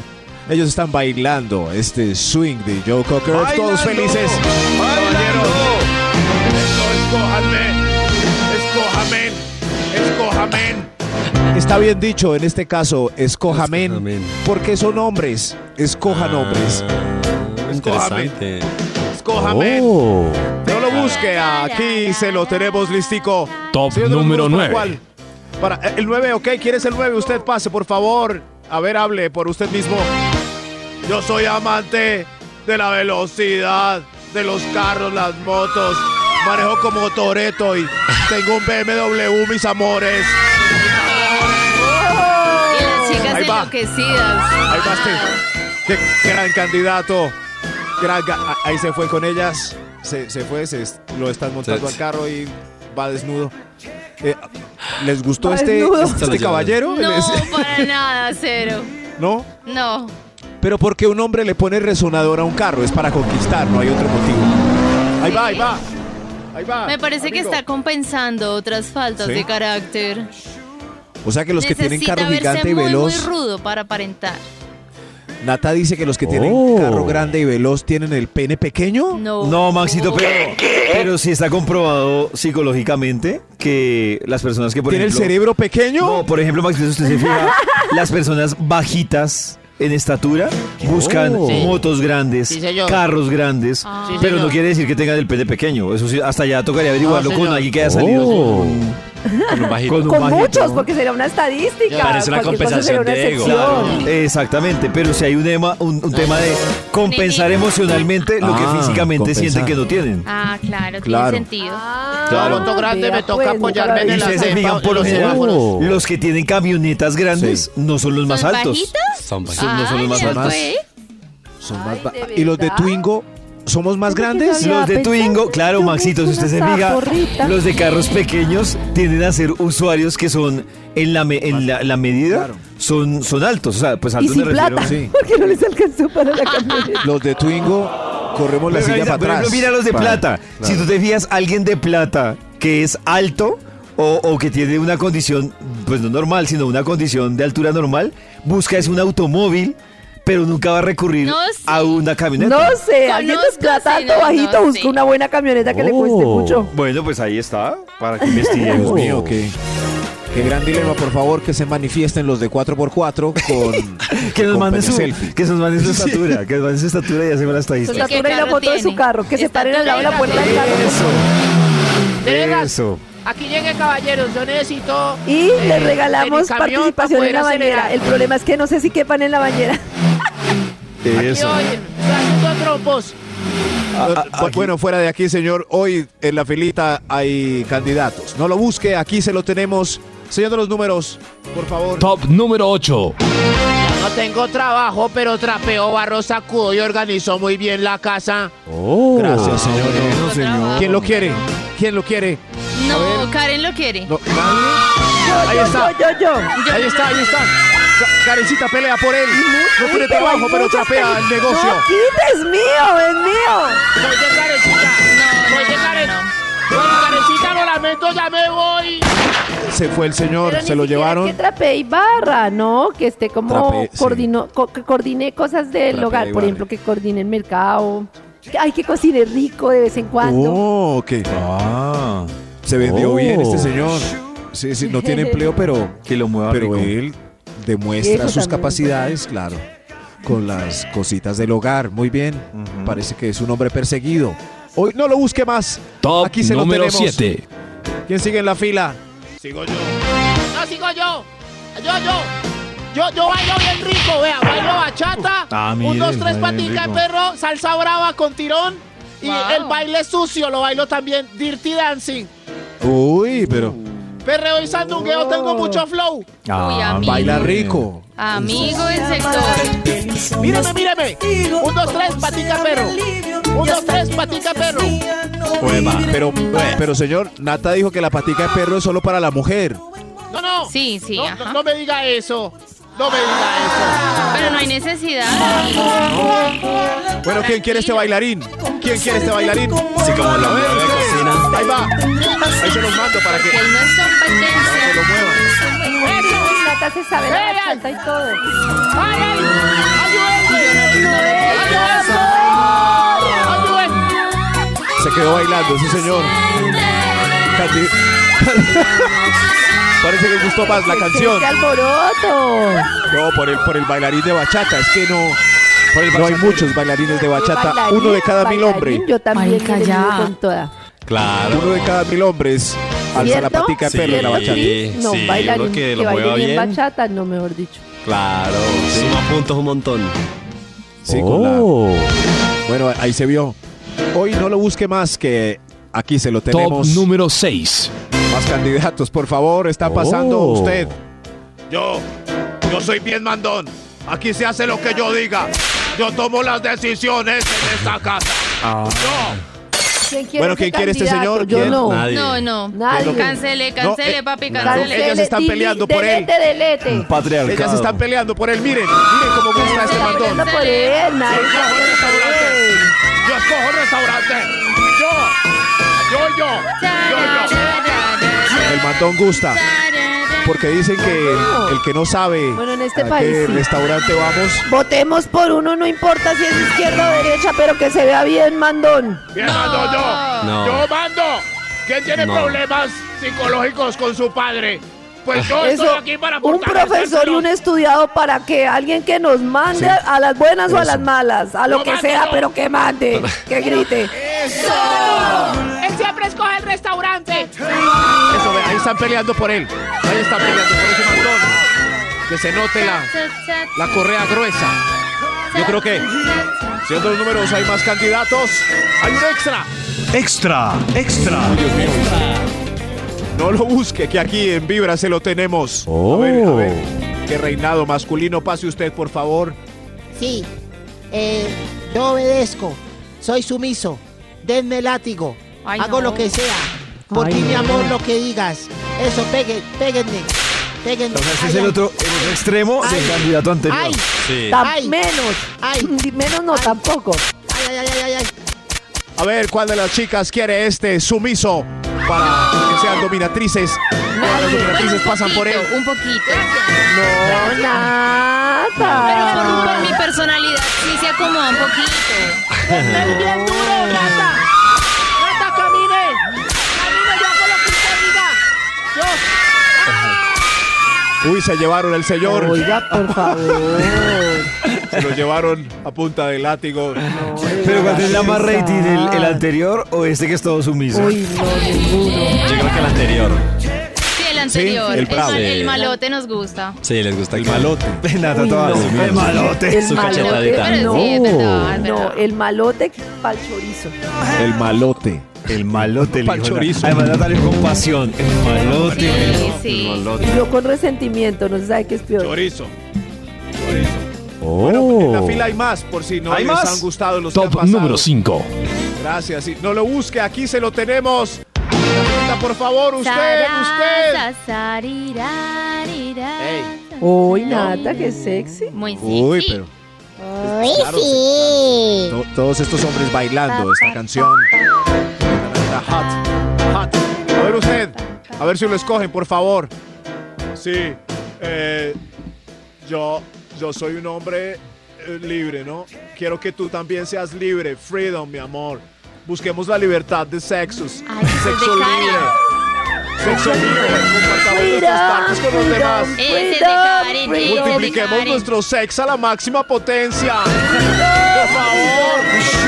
Ellos están bailando este swing de Joe Cocker. Todos felices. Escójame. Escójame. Está bien dicho en este caso, escojamen, porque son hombres. Escojan hombres. Interesante. Escójame. Oh. No lo busque. Aquí se lo tenemos listico. Top número números, 9. ¿para cuál? Para eh, el 9, ok. ¿Quieres el 9? Usted pase, por favor. A ver, hable por usted mismo. Yo soy amante de la velocidad, de los carros, las motos. Manejo como Toreto y tengo un BMW, mis amores. Y las chicas Ahí va. enloquecidas. Ahí va este. Qué gran candidato. Ah, ahí se fue con ellas. Se, se fue, se lo están montando Sí. al carro y va desnudo. Eh, ¿Les gustó Va este, este caballero? No, [laughs] Les- para nada, cero. ¿No? No. Pero porque un hombre le pone resonador a un carro es para conquistar, no hay otro motivo. Ahí va, ahí va. Ahí va. Me parece que está compensando otras faltas ¿Sí? de carácter. O sea que los que tienen carro verse gigante y muy, veloz, muy rudo para aparentar. Nata dice que los que tienen Oh. carro grande y veloz tienen el pene pequeño. No. No, Maxito, pero, pero sí está comprobado psicológicamente que las personas que, por ¿Tiene el ejemplo... cerebro pequeño? No, por ejemplo, Maxito, si usted se fija, [laughs] las personas bajitas en estatura buscan Oh. Sí. motos grandes, Sí, señor. carros grandes, Ah. Sí, pero señor. no quiere decir que tengan el pene pequeño. Eso sí, hasta ya tocaría averiguarlo No, con señor. alguien que haya salido Oh. con, Con un bajito. con un Con bajito. muchos, porque sería una estadística. Parece una compensación una de ego. excepción. Claro, exactamente, pero si hay un tema, un, un tema de compensar emocionalmente lo que Ah, físicamente compensar. sienten que no tienen. Ah, claro, Claro. tiene sentido. Claro. Moto grande, me toca pues, apoyarme en el se por lo general, semáforos. los que tienen camionetas grandes no son los más ¿Son altos. bajitos? Son Son- no son los más Ay, altos. Son Ay, más ¿de ¿Y los de? Twingo somos más ¿Cómo que grandes? Los de Twingo, claro, Maxito, si usted se fija, los de carros pequeños tienden a ser usuarios que son en la, me- en la, la medida, Claro. son, son altos. O sea, pues Y altos sin me refiero. plata, sí. porque no les alcanzó para la camioneta. Los de Twingo corremos la Pero, silla por para ejemplo, atrás. mira los de Para- plata. Si tú te fijas, alguien de plata que es alto o, o que tiene una condición, pues no normal, sino una condición de altura normal, busca es un automóvil, pero nunca va a recurrir No, a una camioneta. No sé, alguien de Conozco, plata sí, alto no, bajito no, busca una buena camioneta que le cueste Oh. mucho. Bueno, pues ahí está, para que investiguen. Dios mío, qué, qué gran dilema, por favor, que se manifiesten los de 4x4 [laughs] con, Que nos manden su, selfie. que nos manden su estatura, que nos manden su estatura y hacemos la Su estadística. ¿qué estatura y la foto de su carro, que se paren al lado de la puerta del carro. Venga, Eso. Aquí llegue, caballeros. Yo necesito. Y eh, les regalamos participación en la bañera. acelerar. El problema es que no sé si quepan en la bañera. [laughs] Aquí, Eso. trompos. Ah, ah, bueno, fuera de aquí, señor, hoy en la filita hay candidatos. No lo busque, aquí se lo tenemos. Señor de los números, por favor. Top número 8. No tengo trabajo, pero trapeo, barro, sacudo y organizo muy bien la casa. Gracias, señor. ¿Quién lo quiere? ¿Quién lo quiere? No, Karen lo quiere. Ahí yo, está. yo, yo, yo. Ahí está, ahí está. Karencita pelea por él. No tiene pero trabajo, pero trapea el negocio. No, es mío, es mío. Soy de Karencita. No, Soy de no, Karen. no, no. Bueno, Karencita, lo lamento, ya me voy. Se fue el señor, Pero se ni lo llevaron. Que trapee y barra, ¿no? Que esté como Trape- sí. coordino, co- que coordine cosas del hogar. Por ejemplo, que coordine el mercado. Ay, que cocine rico de vez en cuando. Oh, que Ah, se vendió Oh. bien este señor. Sí, sí, no tiene empleo, pero, que lo mueva pero rico. él demuestra Eso sus también. capacidades, claro. Con las cositas del hogar. Muy bien. Parece que es un hombre perseguido. Hoy no lo busque más. Top Aquí se lo número tenemos. 7. ¿Quién sigue en la fila? Sigo yo. No, sigo yo. Yo, yo. Yo, yo bailo bien rico, vea. Bailo bachata. Ah, un, dos, tres, baila bien patica de rico. perro. Salsa brava con tirón. Y Wow. el baile sucio lo bailo también. Dirty dancing. Uy, pero Perreo y sandungueo tengo mucho flow. Uy, Ah, amigo. baila rico. Amigo del sector. Míreme, míreme. Un, dos, tres, patica perro. Un, dos, tres, patica perro. Pero, pero señor, Nata dijo que la patica de perro es solo para la mujer. No, no. Sí, sí, No, ajá. no, no me diga eso. No me diga Pero no hay necesidad. Bueno, ¿quién quiere este bailarín? ¿Quién quiere este bailarín? Así como ver, mueve ustedes. cocina. Ahí va. Ahí se los mando para que, Que él no es para que competencia. lo muevan. Nata se sabe la bachata y todo. eso. Se quedó bailando ese señor. [laughs] Parece que gustó más la canción. ¡Qué alboroto! No, por el, por el bailarín de bachata. Es que no. No hay muchos bailarines de bachata. Bailarín, Uno de cada mil hombres. Yo también Marica, ya. con toda. Claro. Uno de cada mil hombres alza la patica de perro en la ¿Cierto, bachata. Sí? No, sí, bailarín que que, lo baile mueva bien, bien. bachata, no mejor dicho. Claro. Suma puntos un montón. Sí, con la- Bueno, ahí se vio. Hoy no lo busque más que aquí se lo Top tenemos. número 6. Más candidatos, por favor, está pasando Oh. usted. Yo, yo soy bien mandón. Aquí se hace lo que yo diga. Yo tomo las decisiones en esta casa. Ah. Yo. ¿Quién quiere Bueno, ¿quién quiere este señor? Yo ¿Quién? no. Nadie. No, no. Nadie. Cancele, cancele, No, eh, papi, no, cancele. ellas están peleando por él. Delete, delete. Patriarcado. Ellas están peleando por él. Miren, miren cómo gusta este mandón. por él, nadie Yo escojo restaurante. él. Yo escojo el restaurante. Yo. Yo, yo. Yo, yo. El mandón gusta. Porque dicen que el, el que no sabe Bueno, en este a país qué sí. restaurante vamos, Votemos por uno, no importa si es izquierda o derecha, pero que se vea bien, mandón. Bien, mando yo. No. Yo mando. ¿Quién tiene No. problemas psicológicos con su padre? Pues yo Eso, estoy aquí para un profesor y un estudiado para que alguien que nos mande a las buenas o a Eso. las malas, a lo que sea, pero que mande, que grite. Él siempre escoge el restaurante. eso, ve, ahí están peleando por él. Ahí están peleando por ese mandón. Que se note la, la correa gruesa. Yo creo que, siendo los números, hay más candidatos. Hay un extra. Extra, extra. No lo busque, que aquí en Vibra se lo tenemos. A ver, a ver. Qué reinado masculino, pase usted, por favor. Sí. Eh, yo obedezco. Soy sumiso. Denme látigo. Ay, Hago no. lo que sea. Por ti, mi no. amor, lo que digas. Eso, pegue, péguenme. Péguenme. O sea, Ay, es el otro, el otro extremo Ay. del candidato anterior. Ay, Sí. Menos. Ay. Menos no, Ay. tampoco. ay, ay, ay, ay, ay. A ver, ¿cuál de las chicas quiere este sumiso para que sean dominatrices? Todas las dominatrices pasan por él. poquito, Un poquito. No, Pero nada. por, por mi personalidad sí se acomoda un poquito. Denme bien duro, gata. Gata, camine. Camine, yo hago lo que usted diga. Yo. Uy, se llevaron el señor. Oiga, por favor. Se lo llevaron a punta de látigo. Pero ¿cuál tendrá más rating, el, el anterior o este que es todo sumiso? Uy, no, ninguno. Yo creo que el anterior. Sí, el anterior. el el, bravo. el malote nos gusta. Sí, les gusta El que- malote. [laughs] Nata, Uy, no. El malote. El Su malote, no, sí, es verdad, es no, el malote para el chorizo. El malote. El malote, el Pa'l la- chorizo. Además, Nata le dio con pasión. El malote. Sí, sí. El malote. Y yo con resentimiento, no se sabe qué es peor. Chorizo. Chorizo. Bueno, en la fila hay más, por si no ¿Hay les más? han gustado los que han Top pasado. número 5. Gracias. sí. No lo busque, aquí se lo tenemos. Por favor, usted, usted. Uy, Nata, qué sexy. Muy sí. Uy, sí. pero claro, to- todos estos hombres bailando esta canción. Hot, hot. A ver usted, a ver si lo escogen, por favor. Sí, eh, yo, yo soy un hombre eh, libre, ¿no? Quiero que tú también seas libre. Freedom, mi amor. Busquemos la libertad de sexos. Ay, de Sexo libre. Sexo libre. Compartamos nuestras partes con los demás. Ese es de Karen, ese es de Multipliquemos Karen. nuestro sex a la máxima potencia. Por favor.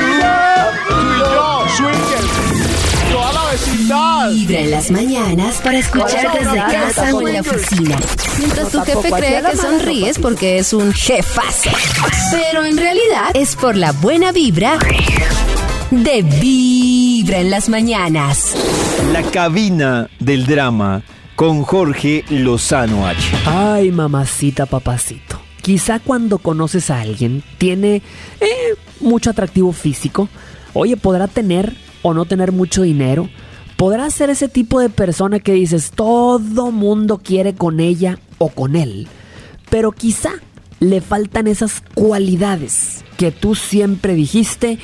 Vibra en las mañanas para escuchar desde casa o en la oficina. Mientras tu jefe cree que sonríes porque es un jefazo. Pero en realidad es por la buena vibra de Vibra en las mañanas. La cabina del drama con Jorge Lozano H. Ay, mamacita, papacito. Quizá cuando conoces a alguien tiene eh, mucho atractivo físico. Oye, podrá tener o no tener mucho dinero. Podrá ser ese tipo de persona que dices, todo mundo quiere con ella o con él. Pero quizá le faltan esas cualidades que tú siempre dijiste,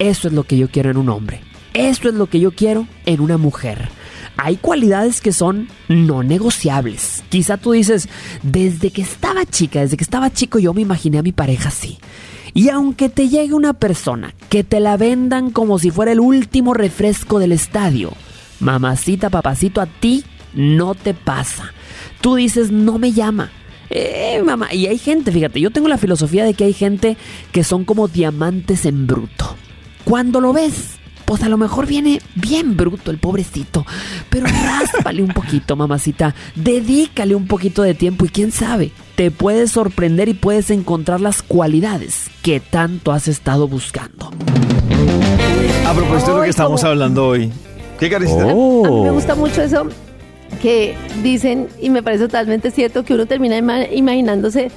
eso es lo que yo quiero en un hombre. Esto es lo que yo quiero en una mujer. Hay cualidades que son no negociables. Quizá tú dices, desde que estaba chica, desde que estaba chico yo me imaginé a mi pareja así. Y aunque te llegue una persona que te la vendan como si fuera el último refresco del estadio, mamacita, papacito, a ti no te pasa. Tú dices, no me llama. Eh, mamá, y hay gente, fíjate, yo tengo la filosofía de que hay gente que son como diamantes en bruto. Cuando lo ves, pues a lo mejor viene bien bruto el pobrecito, pero [laughs] ráspale un poquito, mamacita, dedícale un poquito de tiempo y quién sabe, te puedes sorprender y puedes encontrar las cualidades que tanto has estado buscando. A propósito de lo que estamos hablando hoy. ¿Qué carecita? A mí Oh. me gusta mucho eso que dicen, y me parece totalmente cierto, que uno termina ima- imaginándose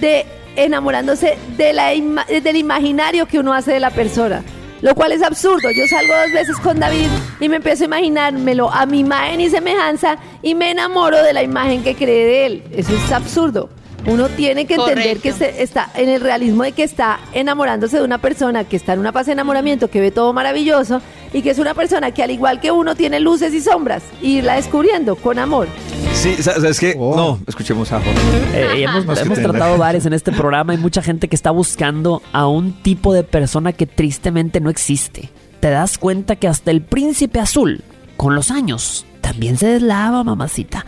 de enamorándose de la ima- del imaginario que uno hace de la persona. Lo cual es absurdo. Yo salgo dos veces con David y me empiezo a imaginármelo a mi imagen y semejanza y me enamoro de la imagen que cree de él. Eso es absurdo. Uno tiene que entender Correcto. que se está en el realismo de que está enamorándose de una persona que está en una fase de enamoramiento, que ve todo maravilloso y que es una persona que al igual que uno tiene luces y sombras y irla descubriendo con amor. Sí, sa- ¿sabes qué? No, escuchemos a Jorge. Eh, hemos que tratado varios en este programa. Hay mucha gente que está buscando a un tipo de persona que tristemente no existe. Te das cuenta que hasta el príncipe azul, con los años, también se deslava, mamacita.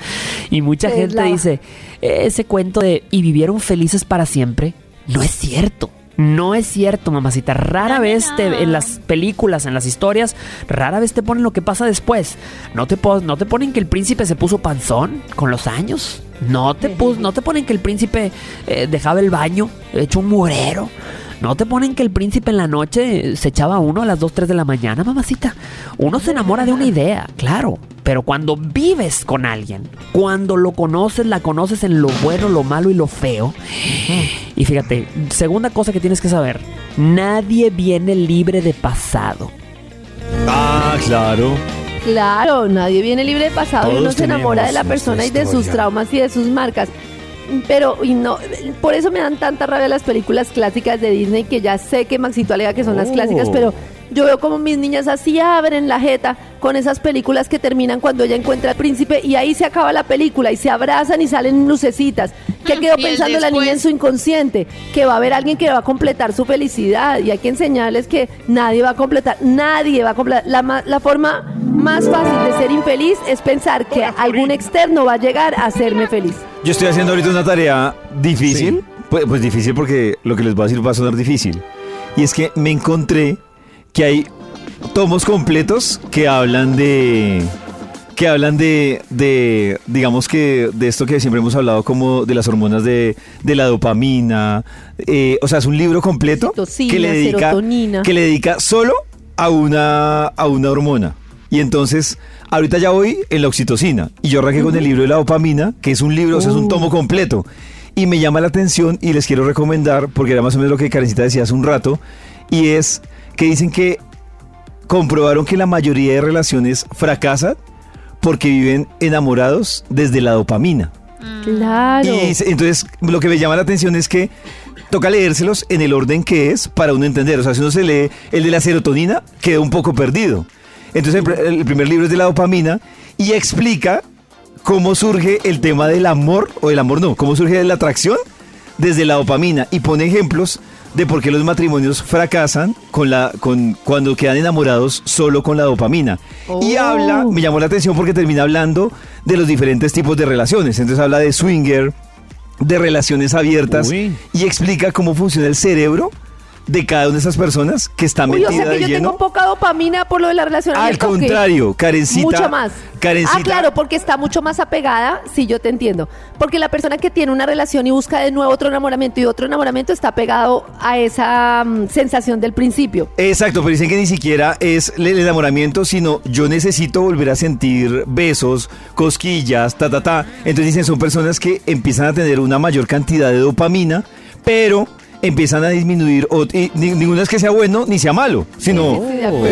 Y mucha Se gente deslava. dice, "Eh, ese cuento de y vivieron felices para siempre, no es cierto. No es cierto, mamacita. Rara vez te, en las películas, en las historias, rara vez te ponen lo que pasa después. No te, no te ponen que el príncipe se puso panzón con los años. No te, pus- no te ponen que el príncipe eh, dejaba el baño hecho un mugrero. No te ponen que el príncipe en la noche se echaba uno a las 2, 3 de la mañana, mamacita. Uno se enamora de una idea, claro. Pero cuando vives con alguien, cuando lo conoces, la conoces en lo bueno, lo malo y lo feo. Y fíjate, segunda cosa que tienes que saber, nadie viene libre de pasado. Ah, claro. Claro, nadie viene libre de pasado y Todos uno se enamora de la persona y de sus traumas y de sus marcas. Pero, y no, por eso me dan tanta rabia las películas clásicas de Disney que ya sé que Maxito alega que son las Oh. clásicas, pero yo veo como mis niñas así abren la jeta con esas películas que terminan cuando ella encuentra al príncipe y ahí se acaba la película y se abrazan y salen lucecitas. ¿Qué quedó Y el pensando la niña en su inconsciente? Que va a haber alguien que va a completar su felicidad y hay que enseñarles que nadie va a completar, nadie va a completar. La, la forma más fácil de ser infeliz es pensar que algún externo va a llegar a hacerme feliz. Yo estoy haciendo ahorita una tarea difícil. Pues, pues difícil porque lo que les voy a decir va a sonar difícil. Y es que me encontré que hay tomos completos que hablan de que hablan de, de, digamos que, de esto que siempre hemos hablado como de las hormonas de, de la dopamina. eh, o sea, es un libro completo que le dedica, serotonina. que le dedica solo a una, a una hormona. Y entonces, ahorita ya voy en la oxitocina. Y yo arranqué con el libro de la dopamina, que es un libro, o sea, es un tomo completo. Y me llama la atención y les quiero recomendar, porque era más o menos lo que Karencita decía hace un rato, y es que dicen que comprobaron que la mayoría de relaciones fracasan porque viven enamorados desde la dopamina. Claro. Y entonces lo que me llama la atención es que toca leérselos en el orden que es para uno entender. O sea, si uno se lee el de la serotonina, queda un poco perdido. Entonces el primer libro es de la dopamina y explica cómo surge el tema del amor, o el amor no, cómo surge la atracción desde la dopamina y pone ejemplos de por qué los matrimonios fracasan con la, con, cuando quedan enamorados solo con la dopamina. Y Oh. habla, me llamó la atención porque termina hablando de los diferentes tipos de relaciones. Entonces habla de swinger, de relaciones abiertas Uy. y explica cómo funciona el cerebro de cada una de esas personas que está Uy, metida o sea que de yo lleno. tengo poca dopamina por lo de la relación Al contrario, Karencita. Mucho más. Karencita, Ah, claro, porque está mucho más apegada, sí, yo te entiendo. Porque la persona que tiene una relación y busca de nuevo otro enamoramiento y otro enamoramiento está pegado a esa mm, sensación del principio. Exacto, pero dicen que ni siquiera es el enamoramiento, sino yo necesito volver a sentir besos, cosquillas, ta, ta, ta. Entonces dicen, son personas que empiezan a tener una mayor cantidad de dopamina, pero empiezan a disminuir, o- y ni- ninguno es que sea bueno ni sea malo, sino Sí,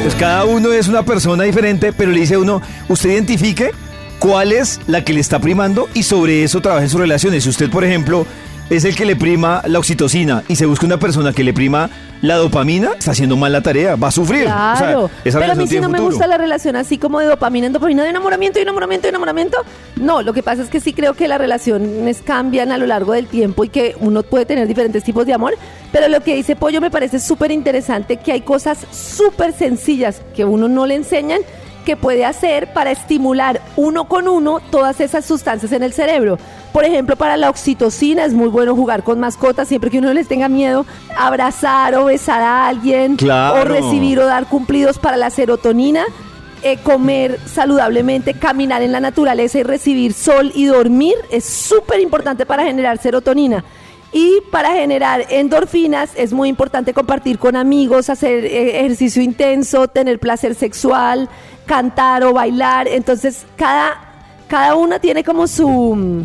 pues, cada uno es una persona diferente, pero le dice a uno, usted identifique cuál es la que le está primando y sobre eso trabaje en sus relaciones. Si usted, por ejemplo, es el que le prima la oxitocina y se busca una persona que le prima la dopamina, está haciendo mal la tarea, va a sufrir. O sea, Claro. esa Pero a mí sí tiene no me gusta la relación así como de dopamina dopamina, de enamoramiento, y enamoramiento, y enamoramiento. No, lo que pasa es que sí creo que las relaciones cambian a lo largo del tiempo y que uno puede tener diferentes tipos de amor. Pero lo que dice Pollo me parece súper interesante, que hay cosas súper sencillas que uno no le enseñan que puede hacer para estimular uno con uno todas esas sustancias en el cerebro. Por ejemplo, para la oxitocina es muy bueno jugar con mascotas siempre que uno no les tenga miedo, abrazar o besar a alguien Claro. o recibir o dar cumplidos para la serotonina. eh, comer saludablemente, caminar en la naturaleza y recibir sol y dormir es súper importante para generar serotonina. Y para generar endorfinas es muy importante compartir con amigos, hacer eh, ejercicio intenso, tener placer sexual, cantar o bailar. Entonces, cada, cada una tiene como su...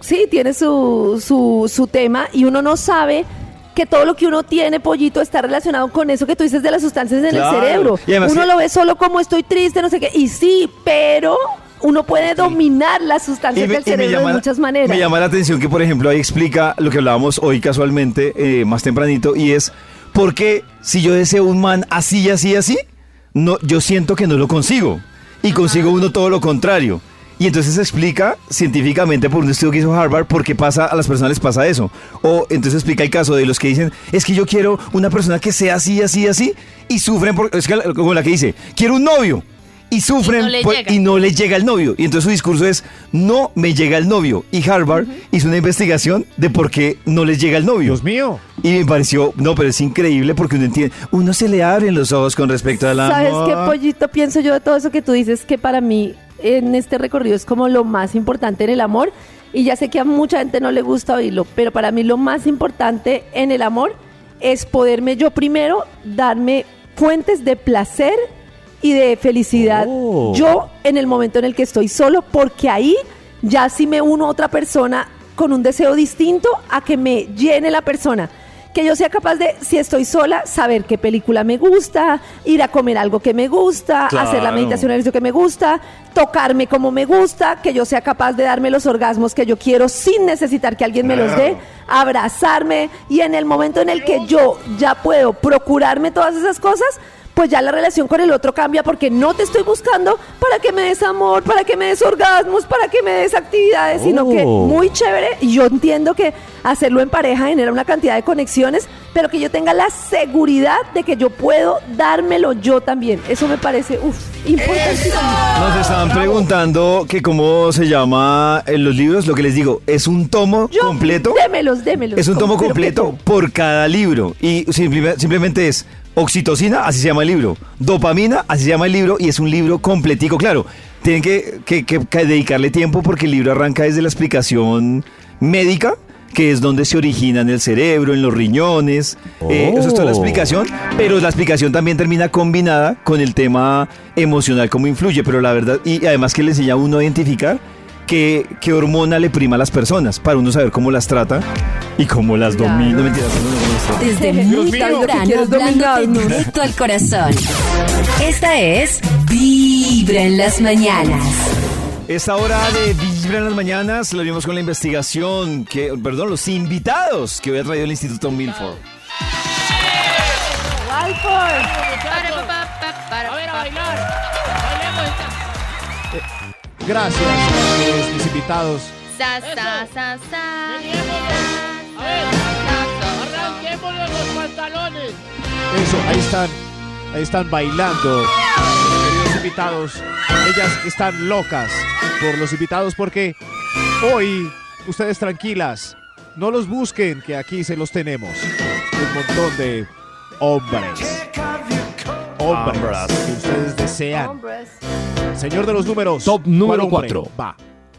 Sí, tiene su, su, su tema y uno no sabe que todo lo que uno tiene, pollito, está relacionado con eso que tú dices de las sustancias en Claro. el cerebro. Uno lo ve solo como estoy triste, no sé qué. Y sí, pero uno puede dominar las sustancias me- del cerebro de llama- muchas maneras. Me llama la atención que, por ejemplo, ahí explica lo que hablábamos hoy casualmente, eh, más tempranito, y es, ¿por qué si yo deseo un man así, así, así, no, yo siento que no lo consigo? Y consigo uno todo lo contrario. Y entonces se explica científicamente por un estudio que hizo Harvard por qué pasa, a las personas les pasa eso. O entonces explica el caso de los que dicen, es que yo quiero una persona que sea así, así, así, y sufren, por, es que como la que dice, quiero un novio. Y sufren Y no le por- llega. y no les llega el novio. Y entonces su discurso es, no me llega el novio. Y Harvard hizo una investigación de por qué no les llega el novio. Dios mío. Y me pareció, no, pero es increíble porque uno entiende, uno se le abren los ojos con respecto a la... ¿Sabes qué, pollito? Pienso yo de todo eso que tú dices, que para mí en este recorrido es como lo más importante en el amor. Y ya sé que a mucha gente no le gusta oírlo, pero para mí lo más importante en el amor es poderme yo primero darme fuentes de placer y de felicidad Oh. yo en el momento en el que estoy solo, porque ahí ya si me uno a otra persona con un deseo distinto a que me llene la persona. Que yo sea capaz de, si estoy sola, saber qué película me gusta, ir a comer algo que me gusta, hacer la meditación ejercicio que me gusta, tocarme como me gusta, que yo sea capaz de darme los orgasmos que yo quiero sin necesitar que alguien me los dé, abrazarme y en el momento en el que yo ya puedo procurarme todas esas cosas, pues ya la relación con el otro cambia porque no te estoy buscando para que me des amor, para que me des orgasmos, para que me des actividades, sino que Oh. muy chévere. Y yo entiendo que hacerlo en pareja genera una cantidad de conexiones, pero que yo tenga la seguridad de que yo puedo dármelo yo también. Eso me parece, uff, importantísimo. Nos estaban preguntando que cómo se llama en los libros, lo que les digo, es un tomo Yo, completo. Démelos, démelos. Es un tomo Como- pero ¿qué completo por cada libro. Y simple- simplemente es oxitocina, así se llama el libro. Dopamina, así se llama el libro. Y es un libro completico. Claro, tienen que, que- que- que dedicarle tiempo porque el libro arranca desde la explicación médica que es donde se origina en el cerebro, en los riñones. Eh, eso es toda la Oh. explicación, pero la explicación también termina combinada con el tema emocional, cómo influye, pero la verdad, y además que le enseña a uno a identificar qué, qué hormona le prima a las personas, para uno saber cómo las trata y cómo las Claro. domina. No mentiras, no, no. Desde muy lo temprano, hablándote directo [laughs] al corazón. Esta es Vibra en las mañanas. Esta hora de Vibra en las mañanas la abrimos con la investigación, que, perdón, los invitados que hoy ha traído el Instituto Milford. Walford. Gracias, gracias, mis invitados. Sa, sa, sa. A ver, los pantalones. Eso, ahí están, ahí están bailando, queridos invitados. Ellas están locas por los invitados porque hoy, ustedes tranquilas, no los busquen, que aquí se los tenemos. Un montón de hombres. Hombres que ustedes desean. Hombres. Señor de los números. Top número ¿cuál hombre? cuatro. Va.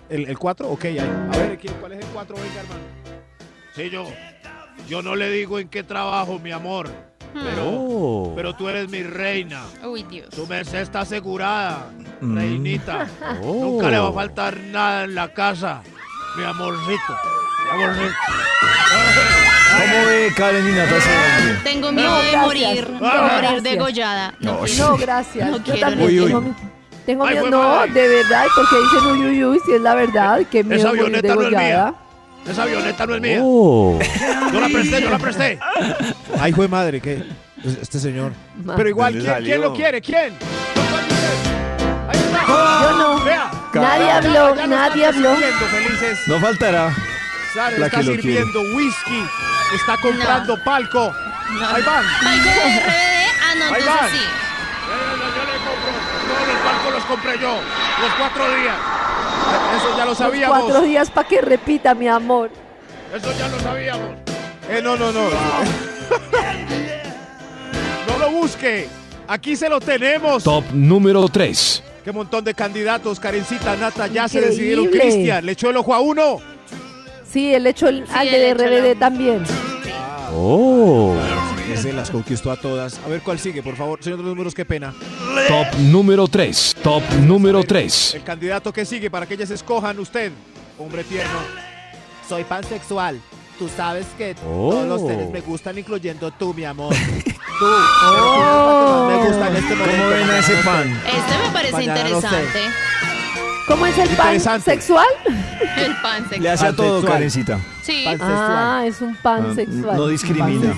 ¿El 4? ok, ahí. A ver, ¿quién- ¿cuál es el 4? Venga, hermano. Sí, yo. Yo no le digo en qué trabajo, mi amor. Pero, Oh. pero tú eres mi reina. Uy, Dios. Tu merced está asegurada, Mm. reinita. Oh. Nunca le va a faltar nada en la casa. Mi amorcito. Mi amorcito. ¿Cómo ve Karen y? Tengo miedo No, de morir, No, de morir degollada. No, No, No, gracias. No Yo quiero, Uy, uy. Tengo, Ay, miedo. No, madre. de verdad, porque dicen uy, uy, uy, si es la verdad, qué miedo Esa avioneta no es mía. Esa avioneta no es mía. Oh. Yo la presté, yo la presté. Ay, fue madre, que este señor. Pero igual, ¿Dónde ¿quién, lo quiere? ¿Quién? Ahí está. Yo no. Vea. Nadie habló, ya nadie habló. felices. No faltará. Sara La está que lo sirviendo whisky, está comprando palco. No. Ahí van. ¿Palco de RBD? Ah, no, Ahí entonces van. sí. Yo, yo- yo le compro. Todos los barcos los compré yo. Los cuatro días. Eso ya lo Los sabíamos. cuatro días para que repita, mi amor. Eso ya lo sabíamos. Eh, no, no, no. no lo busque. Aquí se lo tenemos. Top número 3. Qué montón de candidatos, Karencita, Nata, ya se Increíble. decidieron. Cristian, le echó el ojo a uno. Sí, él echó el, al él de RBD también. Oh. Se las conquistó a todas. A ver cuál sigue, por favor. Señor de los números, qué pena. Top número 3. Top número 3. El candidato que sigue para que ellas escojan usted, hombre tierno. Soy pansexual. Tú sabes que Oh. todos los seres me gustan, incluyendo tú, mi amor. [laughs] Tú. Oh. Me gusta en este momento. ¿Cómo ven a ese pan? Este me parece Mañana no sé. ¿Cómo es el pan Interesante. sexual? El pan Le hace a todo, Pansexual. Karencita. Sí. Ah, es un pan Ah, sexual. No discrimina.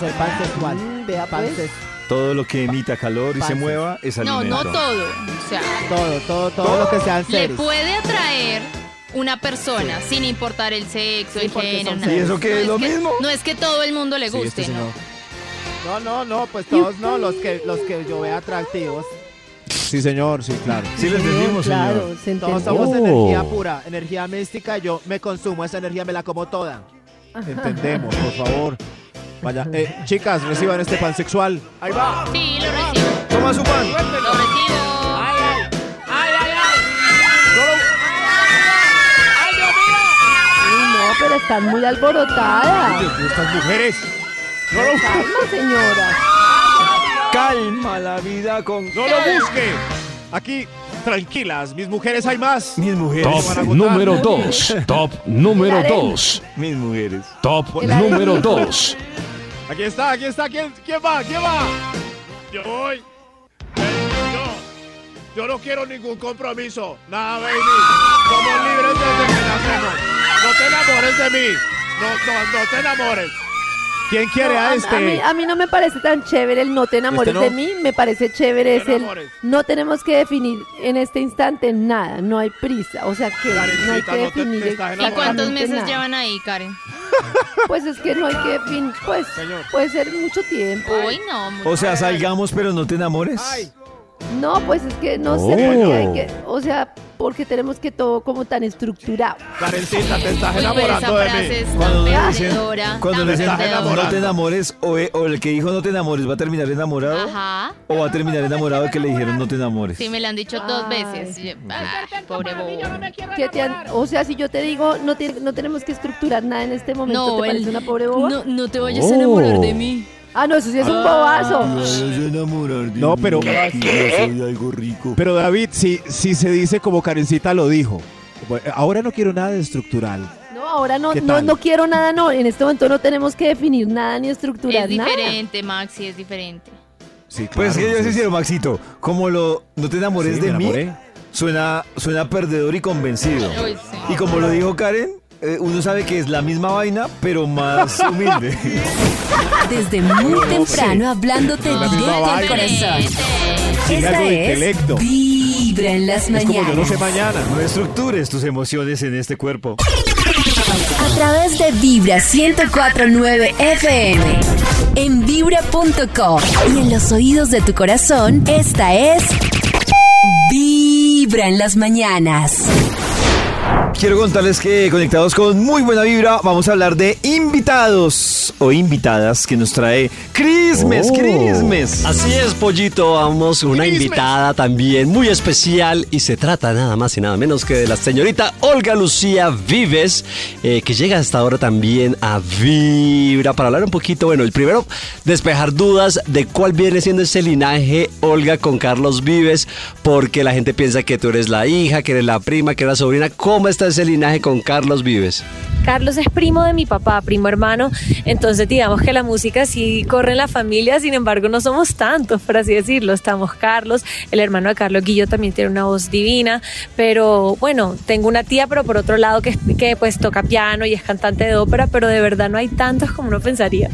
Soy pansexual. Mm, vea pues. Pansex- Todo lo que emita calor y se mueva es No, alimento. no todo. O sea, Todo, todo, todo lo que sean le seres. puede atraer una persona sin importar el sexo, Sí, el porque género. son nada. ¿Y eso qué No es lo mismo? No es que todo el mundo le Sí, guste, este ¿no? señor. No, no, no, pues todos no, los que, los que yo vea atractivos. Sí, señor, sí, claro. Sí, lo entendimos, claro, señor. se Todos somos Oh. energía pura, energía mística. Yo me consumo esa energía, me la como toda. [laughs] Entendemos, por favor. Vaya, eh, chicas, reciban este pansexual. Ahí va. Sí, lo recibo. Toma su pan. Lo recibo. Ay, ay. Ay, ay, ay. No lo- Ay, Dios mío. Uy, no, pero están muy alborotadas. Dios mío, estas mujeres. No lo, Calma, señora. Calma la vida con no lo busque. Aquí, tranquilas, mis mujeres hay más. mis mujeres. Top número 2. Top número El harem. 2. Mis mujeres. Top número 2. Aquí está, aquí está. ¿Quién, quién va? ¿Quién va? Yo voy. Yo, yo no quiero ningún compromiso. Nada, baby. Somos libres desde que nacemos. No te enamores de mí. No, no, no te enamores. ¿Quién quiere No, a a, este? mí, a mí no me parece tan chévere el no te enamores ¿Este no? de mí, me parece chévere es el enamores. no tenemos que definir en este instante nada, no hay prisa, o sea que no hay que definir ¿Y cuántos meses nada. llevan ahí, Karen? [laughs] Pues es que no hay que definir, pues puede ser mucho tiempo. Uy, no. muy- O sea, salgamos, pero no te enamores. No, pues es que no sé Oh. por qué hay que, o sea, porque tenemos que todo como tan estructurado. Karencita, te estás Uy, pero esa enamorando de frase mí. es Cuando tan le dicen, cuando le dicen no te enamores, o, eh, o el que dijo no te enamores va a terminar enamorado, Ajá. o va a terminar enamorado de que le dijeron no te enamores. Sí, me lo han dicho dos Ay. veces. Pobre bobo. ¿Qué te han- o sea, si yo te digo no, no tenemos que estructurar nada en este momento, No, ¿te parece el- una pobre boba? No, no te vayas a enamorar de mí. Ah, no, eso sí es un bobazo. No, pero- yo soy algo rico. Pero David, si, si se dice como Karencita lo dijo. Bueno, Ahora no quiero nada de estructural. No, ahora no, ¿Qué no, no quiero nada, no. En este momento no tenemos que definir nada ni estructurar Es nada. diferente, Maxi, es diferente. Sí, Pues claro, que yo sí. sí quiero, Maxito, como lo no te enamores Sí, de mí, suena, suena perdedor y convencido. Sí. Y como lo dijo Karen, eh, uno sabe que es la misma vaina, pero más [laughs] humilde. Desde muy temprano hablándote directo al vaina. corazón. Sí, Esta algo de es intelecto. Vibra en las Es como yo no sé mañanas. mañana. No estructures tus emociones en este cuerpo. A través de Vibra 1049 FM. En vibra.com. Y en los oídos de tu corazón, esta es. Vibra en las mañanas. Quiero contarles que conectados con muy buena vibra, vamos a hablar de invitados o invitadas que nos trae Crismes, Oh. Crismes. Así es, Pollito. Vamos una invitada también muy especial y se trata nada más y nada menos que de la señorita Olga Lucía Vives, eh, que llega hasta ahora también a Vibra para hablar un poquito. Bueno, el primero, despejar dudas de cuál viene siendo ese linaje, Olga, con Carlos Vives, porque la gente piensa que tú eres la hija, que eres la prima, que eres la sobrina. ¿Cómo está ese linaje con Carlos Vives? Carlos es primo de mi papá, primo hermano, entonces digamos que la música sí corre en la familia, sin embargo no somos tantos, por así decirlo. Estamos Carlos, el hermano de Carlos Guillo también tiene una voz divina, pero bueno, tengo una tía, pero por otro lado que, que pues toca piano y es cantante de ópera, pero de verdad no hay tantos como uno pensaría.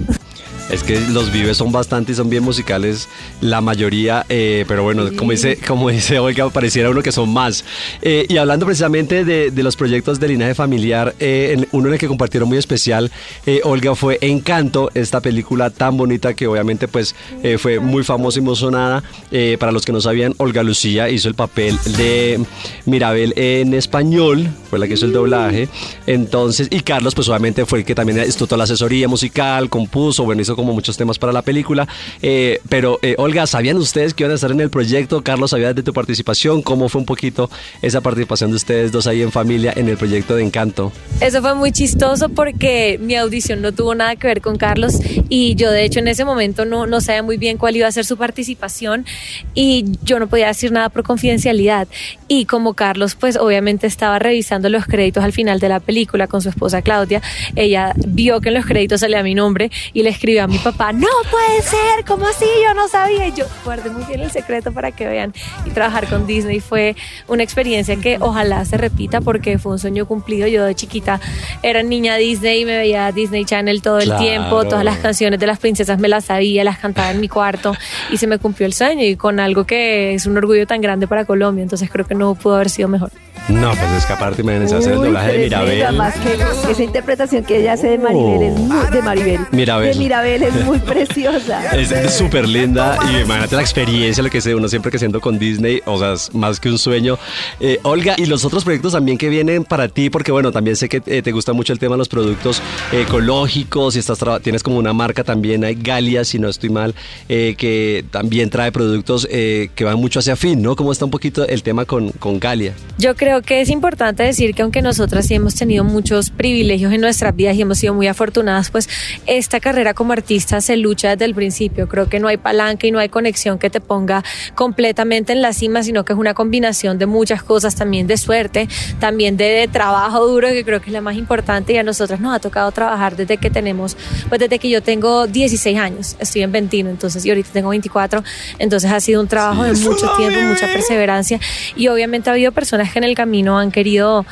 Es que los Vives son bastante y son bien musicales, la mayoría, eh, pero bueno, como dice, como dice Olga, pareciera uno que son más. Eh, y hablando precisamente de, de los proyectos de linaje familiar, eh, en- uno en el que compartieron muy especial, eh, Olga, fue Encanto, esta película tan bonita que obviamente pues eh, fue muy famosa y muy sonada. Eh, para los que no sabían, Olga Lucía hizo el papel de Mirabel en español, fue la que hizo el doblaje. Entonces, y Carlos pues obviamente fue el que también estuvo toda la asesoría musical, compuso, bueno, hizo como muchos temas para la película. Eh, pero eh, Olga, ¿sabían ustedes que iban a estar en el proyecto? Carlos, ¿sabías de tu participación? ¿Cómo fue un poquito esa participación de ustedes dos ahí en familia en el proyecto de Encanto? Eso fue muy chistoso porque mi audición no tuvo nada que ver con Carlos y yo de hecho en ese momento no, no sabía muy bien cuál iba a ser su participación y yo no podía decir nada por confidencialidad. Y como Carlos pues obviamente estaba revisando los créditos al final de la película con su esposa Claudia, ella vio que en los créditos salía mi nombre y le escribió mi papá, no puede ser, ¿cómo así? Yo no sabía. Y yo guardé muy bien el secreto para que vean y trabajar con Disney fue una experiencia que ojalá se repita porque fue un sueño cumplido. Yo de chiquita era niña Disney y me veía Disney Channel todo el Claro. tiempo, todas las canciones de las princesas me las sabía, las cantaba en mi cuarto y se me cumplió el sueño y con algo que es un orgullo tan grande para Colombia, entonces creo que no pudo haber sido mejor. No, pues es que aparte imagínense hacer el doblaje de Mirabel. Más que esa interpretación que ella hace de Maribel es muy, de Maribel. Mirabel. De Mirabel es muy preciosa. [laughs] Es súper linda [laughs] y imagínate la experiencia, lo que sé uno siempre creciendo con Disney, o sea, es más que un sueño. Eh, Olga, y los otros proyectos también que vienen para ti, porque bueno, también sé que eh, te gusta mucho el tema de los productos ecológicos y estás tienes como una marca también, hay Galia, si no estoy mal, eh, que también trae productos eh, que van mucho hacia fin, ¿no? ¿Cómo está un poquito el tema con, con Galia? Yo creo que es importante decir que aunque nosotras sí hemos tenido muchos privilegios en nuestras vidas y hemos sido muy afortunadas, pues esta carrera como artista se lucha desde el principio. Creo que no hay palanca y no hay conexión que te ponga completamente en la cima, sino que es una combinación de muchas cosas, también de suerte, también de, de trabajo duro, que creo que es la más importante. Y a nosotras nos ha tocado trabajar desde que tenemos, pues desde que yo tengo 16 años, estoy en 21, entonces y ahorita tengo 24, entonces ha sido un trabajo de mucho tiempo, mucha perseverancia. Y obviamente ha habido personas que en el camino han querido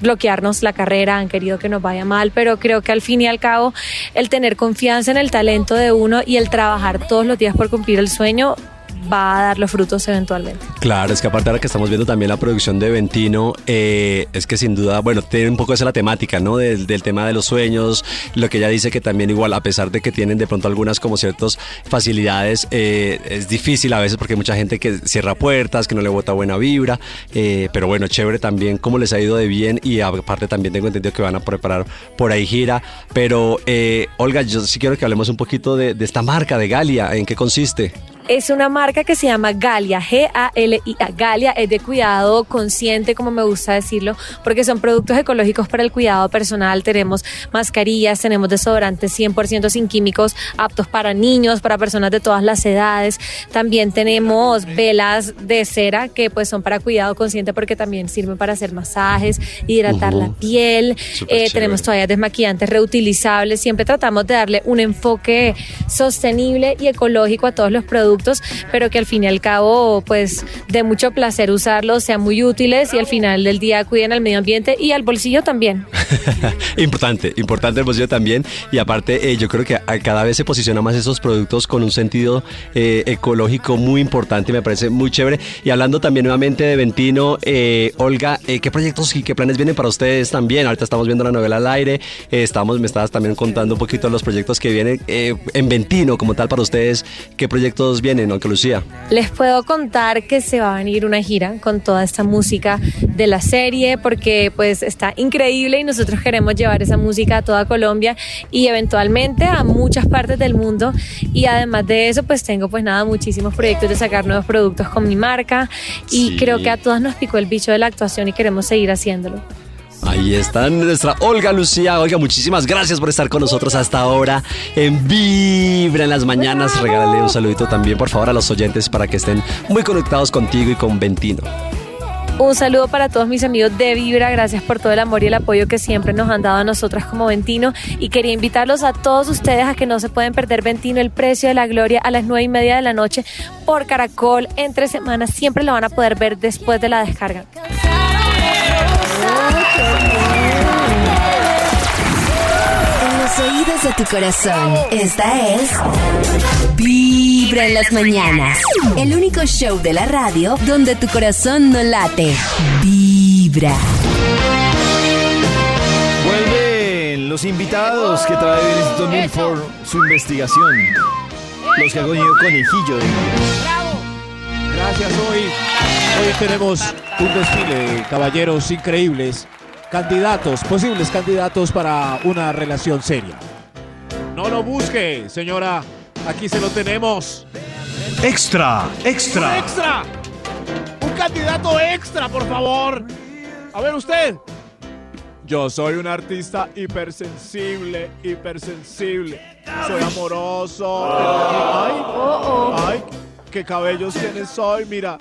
bloquearnos la carrera, han querido que nos vaya mal, pero creo que al fin y al cabo el tener confianza en el talento de uno y el trabajar todos los días por cumplir el sueño va a dar los frutos eventualmente. Claro, es que aparte ahora que estamos viendo también la producción de Ventino, eh, es que sin duda, bueno, tiene un poco esa la temática, ¿no? Del, tema de los sueños, lo que ella dice que también igual, a pesar de que tienen de pronto algunas como ciertas facilidades, eh, es difícil a veces porque hay mucha gente que cierra puertas, que no le bota buena vibra, eh, pero bueno, chévere también cómo les ha ido de bien y aparte también tengo entendido que van a preparar por ahí gira, pero Olga, yo sí quiero que hablemos un poquito de, de esta marca de Galia, ¿en qué consiste? Es una marca que se llama Galia, G-A-L-I-A. Galia es de cuidado consciente, como me gusta decirlo, porque son productos ecológicos para el cuidado personal. Tenemos mascarillas, tenemos desodorantes 100% sin químicos, aptos para niños, para personas de todas las edades. También tenemos velas de cera que pues son para cuidado consciente porque también sirven para hacer masajes, hidratar la piel. Eh, tenemos toallas desmaquillantes reutilizables. Siempre tratamos de darle un enfoque sostenible y ecológico a todos los productos productos, pero que al fin y al cabo, pues, de mucho placer usarlos, sean muy útiles y al final del día cuiden al medio ambiente y al bolsillo también. [laughs] Importante, importante el bolsillo también. Y aparte, eh, yo creo que a- cada vez se posiciona más esos productos con un sentido eh, ecológico muy importante me parece muy chévere. Y hablando también nuevamente de Ventino, eh, Olga, eh, ¿qué proyectos y qué planes vienen para ustedes también? Ahorita estamos viendo la novela al aire, estamos, me estabas también contando un poquito los proyectos que vienen en Ventino como tal para ustedes. ¿Qué proyectos vienen, aunque Lucía? Les puedo contar que se va a venir una gira con toda esta música de la serie porque pues está increíble y nosotros queremos llevar esa música a toda Colombia y eventualmente a muchas partes del mundo y además de eso pues tengo pues nada muchísimos proyectos de sacar nuevos productos con mi marca y Sí. creo que a todas nos picó el bicho de la actuación y queremos seguir haciéndolo. Ahí está nuestra Olga Lucía. Olga, muchísimas gracias por estar con nosotros hasta ahora en Vibra en las mañanas. Regálale un saludito también, por favor, a los oyentes para que estén muy conectados contigo y con Ventino. Un saludo para todos mis amigos de Vibra, gracias por todo el amor y el apoyo que siempre nos han dado a nosotras como Ventino y quería invitarlos a todos ustedes a que no se pueden perder Ventino, el precio de la gloria a las nueve y media de la noche por Caracol entre semanas, siempre lo van a poder ver después de la descarga. En los oídos de tu corazón, esta es Vibra en las mañanas. El único show de la radio donde tu corazón no late. Vibra. Vuelven los invitados que trae el Instituto Milford su investigación. Los que ha cogido conejillo. de- Gracias hoy. Hoy tenemos un desfile de caballeros increíbles, candidatos, posibles candidatos para una relación seria. No lo busque, señora. Aquí se lo tenemos. Extra, ¡Un extra. extra! ¡Un candidato extra, por favor! A ver usted. Yo soy un artista hipersensible, hipersensible. Soy amoroso. Ay, ay, qué cabellos tienes hoy, mira.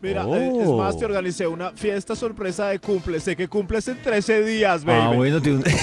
Mira, eh, es más, te organicé una fiesta sorpresa de cumple. Sé que cumples en 13 días, baby. Ah, bueno, tiene un- [laughs]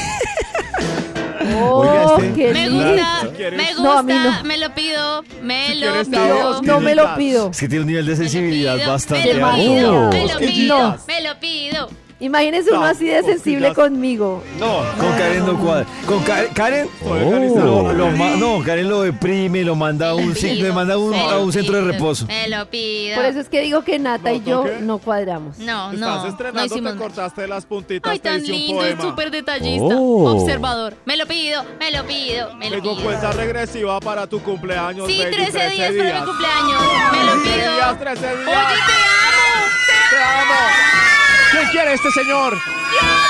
Oh, este- Me gusta, me No, a mí gusta, no. me lo pido, me Si lo pido. No me lo pido. Es que tiene un nivel de sensibilidad pido, bastante me lo alto. pido, me lo pido, me lo pido. Imagínese uno No, así de sensible conmigo. No, con Karen no cuadra. Con Ka- Karen, lo, lo ma- no, Karen lo deprime, lo manda a un, le manda a un, pido, a un centro de reposo. pido, Me lo pido. Por eso es que digo que Nata y ¿No yo no cuadramos. No, Estás no, no estrenando, hicimos te cortaste las puntitas, Ay, te tan lindo, poema. súper detallista, Oh. observador. Me lo pido, me lo pido, me lo Tengo pido. cuenta regresiva para tu cumpleaños, Sí, baby, 13 días para mi cumpleaños. Me lo 13 pido. días, 13 días. Oye, te amo. ¡Te amo! ¿Quién quiere este señor?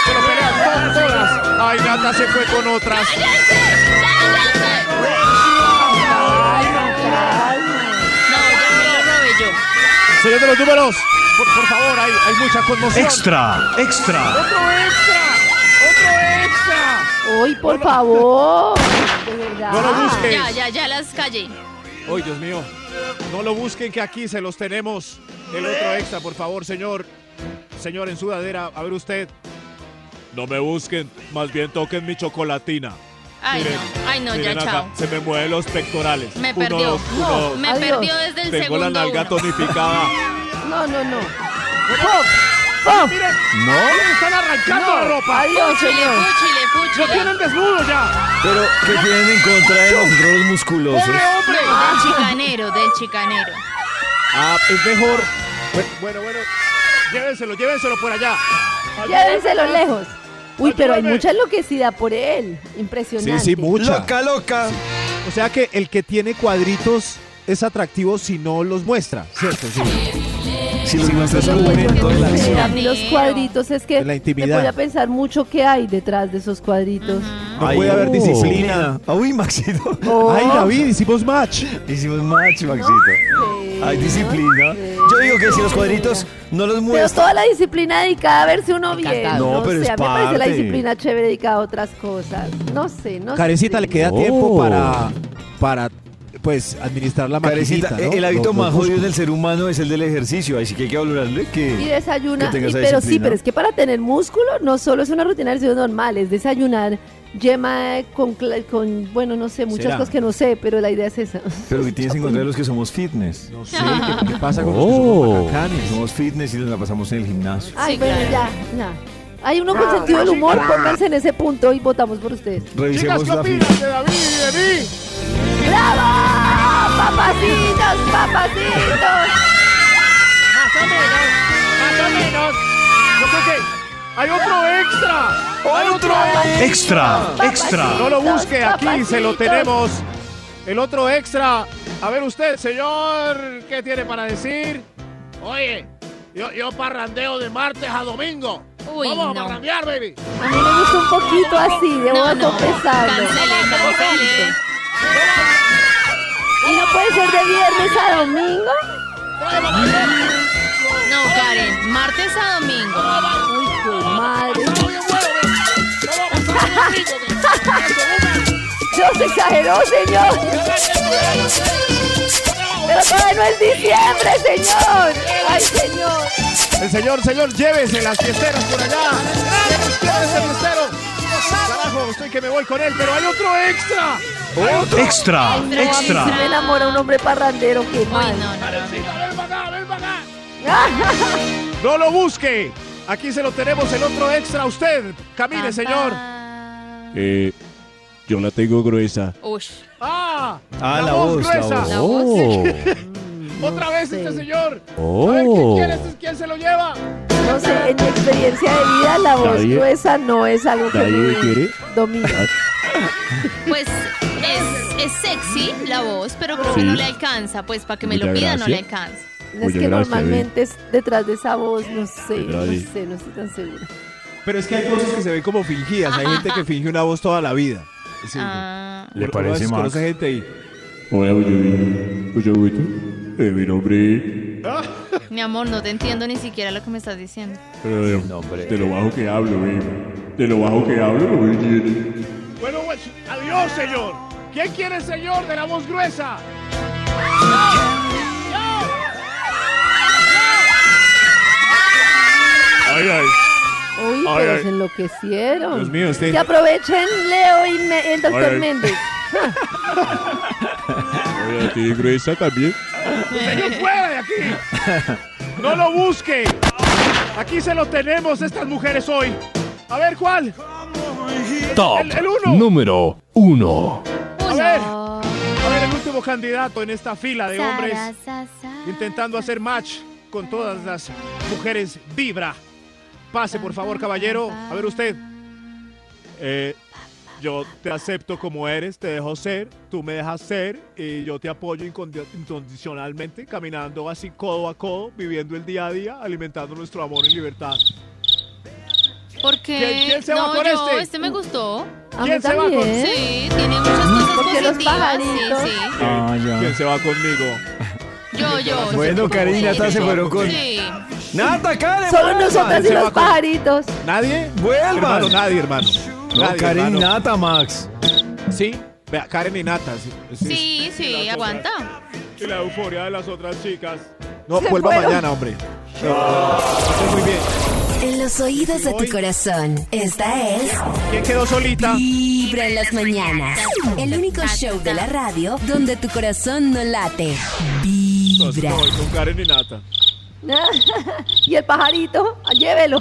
Que lo pelean con todas. Ay, Nata se fue con otras. No, ya me lo robé yo. Señor de los números, por, por favor, hay, hay mucha conmoción. Extra, extra. ¡Otro extra! ¡Otro extra! Uy, por favor. [laughs] De verdad. No lo busques. Ya, ya, ya las callé. ¡Ay, Dios mío! No lo busquen que aquí se los tenemos. El otro extra, por favor, señor. Señor en sudadera, a ver usted. No me busquen, más bien toquen mi chocolatina. Ay, Miren, no, ay, no, ya, chao. se me mueven los pectorales. Me Uno, perdió. dos, uno, dos. Me Adiós. perdió desde el Tengo segundo la nalga uno. tonificada. No, no, no. ¡Pop! ¡Pop! ¡Miren! No, ¡Miren, están arrancando No. la ropa! Adiós, señor. fúchile, ¡Lo fúchile. tienen desnudo ya! pero ¿qué tienen en contra de nosotros los musculosos? ¡Pobre hombre! Del chicanero, del chicanero. Ah, es mejor. Bueno, bueno, bueno. Llévenselo, llévenselo por allá. Llévenselo lejos. Uy, pero hay mucha enloquecida por él. Impresionante. mucha. Loca, loca. O sea que el que tiene cuadritos es atractivo si no los muestra, ¿cierto? Sí. Si los Sí, no, un no, momento de la acción. a mí los cuadritos es que En la me intimidad. voy a pensar mucho qué hay detrás de esos cuadritos. No Ay, puede haber oh. disciplina. Uy, Maxito. Oh, Ay, David, hicimos match. Hicimos match, Maxito. sí, Hay disciplina. Yo digo que si los cuadritos no los Pero muestran. toda la disciplina dedicada a verse uno bien. No, No, pero sé, es a mí me parece la parte. disciplina chévere dedicada a otras cosas. No sé, no Carecita sé. le queda Oh. tiempo para, para, pues, administrar la Carecita, maquinita, ¿no? el hábito Los- los más jodido músculos. del ser humano es el del ejercicio, así que hay que valorarle que... Y desayuna, que tenga y- esa pero sí, disciplina. pero es que para tener músculo no solo es una rutina de ejercicio normal, es desayunar yema con, cla- con, bueno, no sé, muchas ¿Será? cosas que no sé, pero la idea es esa. Pero que tienes en contra de los que somos fitness. No sé, ¿qué- qué pasa con con los que somos bacanes? Somos fitness y nos la pasamos en el gimnasio. Ay, bueno, ya, ya. Hay uno con sentido del humor, pónganse en ese punto y votamos por ustedes. Revisemos Chicas, ¿qué opinan de David y de mí? ¡Bravo! ¡Papacitos, papacitos! Más o menos, más o menos. Yo creo que hay otro extra. Hay otro Extra, extra. No lo busque, aquí Papacitos. se lo tenemos. El otro extra. A ver usted, señor, ¿qué tiene para decir? Oye, yo, yo parrandeo de martes a domingo. Uy, Vamos no. a parrandear, baby. A mí me gusta un poquito así, debo No, no. confesarlo. Cancele, cancele. ¿Y no puede ser de viernes a domingo? No, Karen, martes a domingo. Uy, madre. Dios exageró, señor. Pero todavía no es diciembre, señor. Ay, señor. El señor, señor, llévese las fiesteras por allá. Llévese el fiestero. Carajo, estoy que me voy con él, pero hay otro extra. Extra, Ay, no, a mí sí extra. me enamora un hombre parrandero, qué mal. Ven para acá, ven para acá. [laughs] No lo busque. Aquí se lo tenemos el otro extra a usted. Camine, señor. Eh, yo la tengo gruesa. Ush. Ah, Ah, la voz, gruesa. voz. La voz. [laughs] Otra vez este señor. Oh. A ver, ¿quién quiere? este? ¿Quién se lo lleva? No sé, en mi experiencia de vida, la voz Nadie- gruesa no es algo que me quiere. domina. [laughs] Pues es, es sexy la voz, pero creo que Sí. no le alcanza. Pues para que me lo pida no le gracias. Es que gracias, normalmente es detrás de esa voz, no sé, no sé, no estoy tan segura. Pero es que hay cosas que se ven como fingidas. Hay gente que finge una voz toda la vida. Sí. Ah. ¿Le parece, conoce gente y... Hola. Eh, mi nombre Mi amor, no te entiendo ni siquiera lo que me estás diciendo. Pero de, de lo bajo que hablo, baby. De lo bajo que hablo, no me entiendes. Bueno, pues, adiós, señor. ¿Quién quiere el señor de la voz gruesa? Ay, ay. Uy, Ay, pero ay. se enloquecieron. Dios mío, usted- Que aprovechen Leo y me- el doctor Ay. Méndez. [laughs] Oye, a ti gruesa también. ¡Señor, fuera de aquí! ¡No lo busque! Aquí se lo tenemos estas mujeres hoy. A ver, ¿cuál? Top El- el uno. número uno. A ver. A ver, el último candidato en esta fila de hombres intentando hacer match con todas las mujeres vibra. Pase, por favor, caballero. A ver usted. Eh, yo te acepto como eres, te dejo ser, tú me dejas ser y yo te apoyo incondi- incondicionalmente, caminando así codo a codo, viviendo el día a día, alimentando nuestro amor en libertad. Porque ¿Quién- quién se va no, con yo, este? este me gustó. ¿Quién se va con-. Sí, tiene muchas cosas Porque positivas. pajaritos. Sí, sí. Ah. ¿Quién se va conmigo? Yo, yo. Bueno, Karen y Nata se fueron con... Sí. ¡Nata, Karen! Solo vuelvan! nosotras y se los con- pajaritos. ¿Nadie? ¡Vuelvan! Hermano, nadie, hermano. No, Nadie, Karen hermano. Nata, Max. Sí, vea, Karen y Nata. Sí, Sí, sí, Y las aguanta. otras- Y la euforia de las otras chicas. No, Se vuelva fueron. mañana, hombre. No, estoy muy bien. En los oídos de tu corazón, esta es ¿Quién quedó solita? Vibra en las mañanas. El único show de la radio donde tu corazón no late. Vibra. No, con Karen y Nata. [laughs] y el pajarito, llévelo.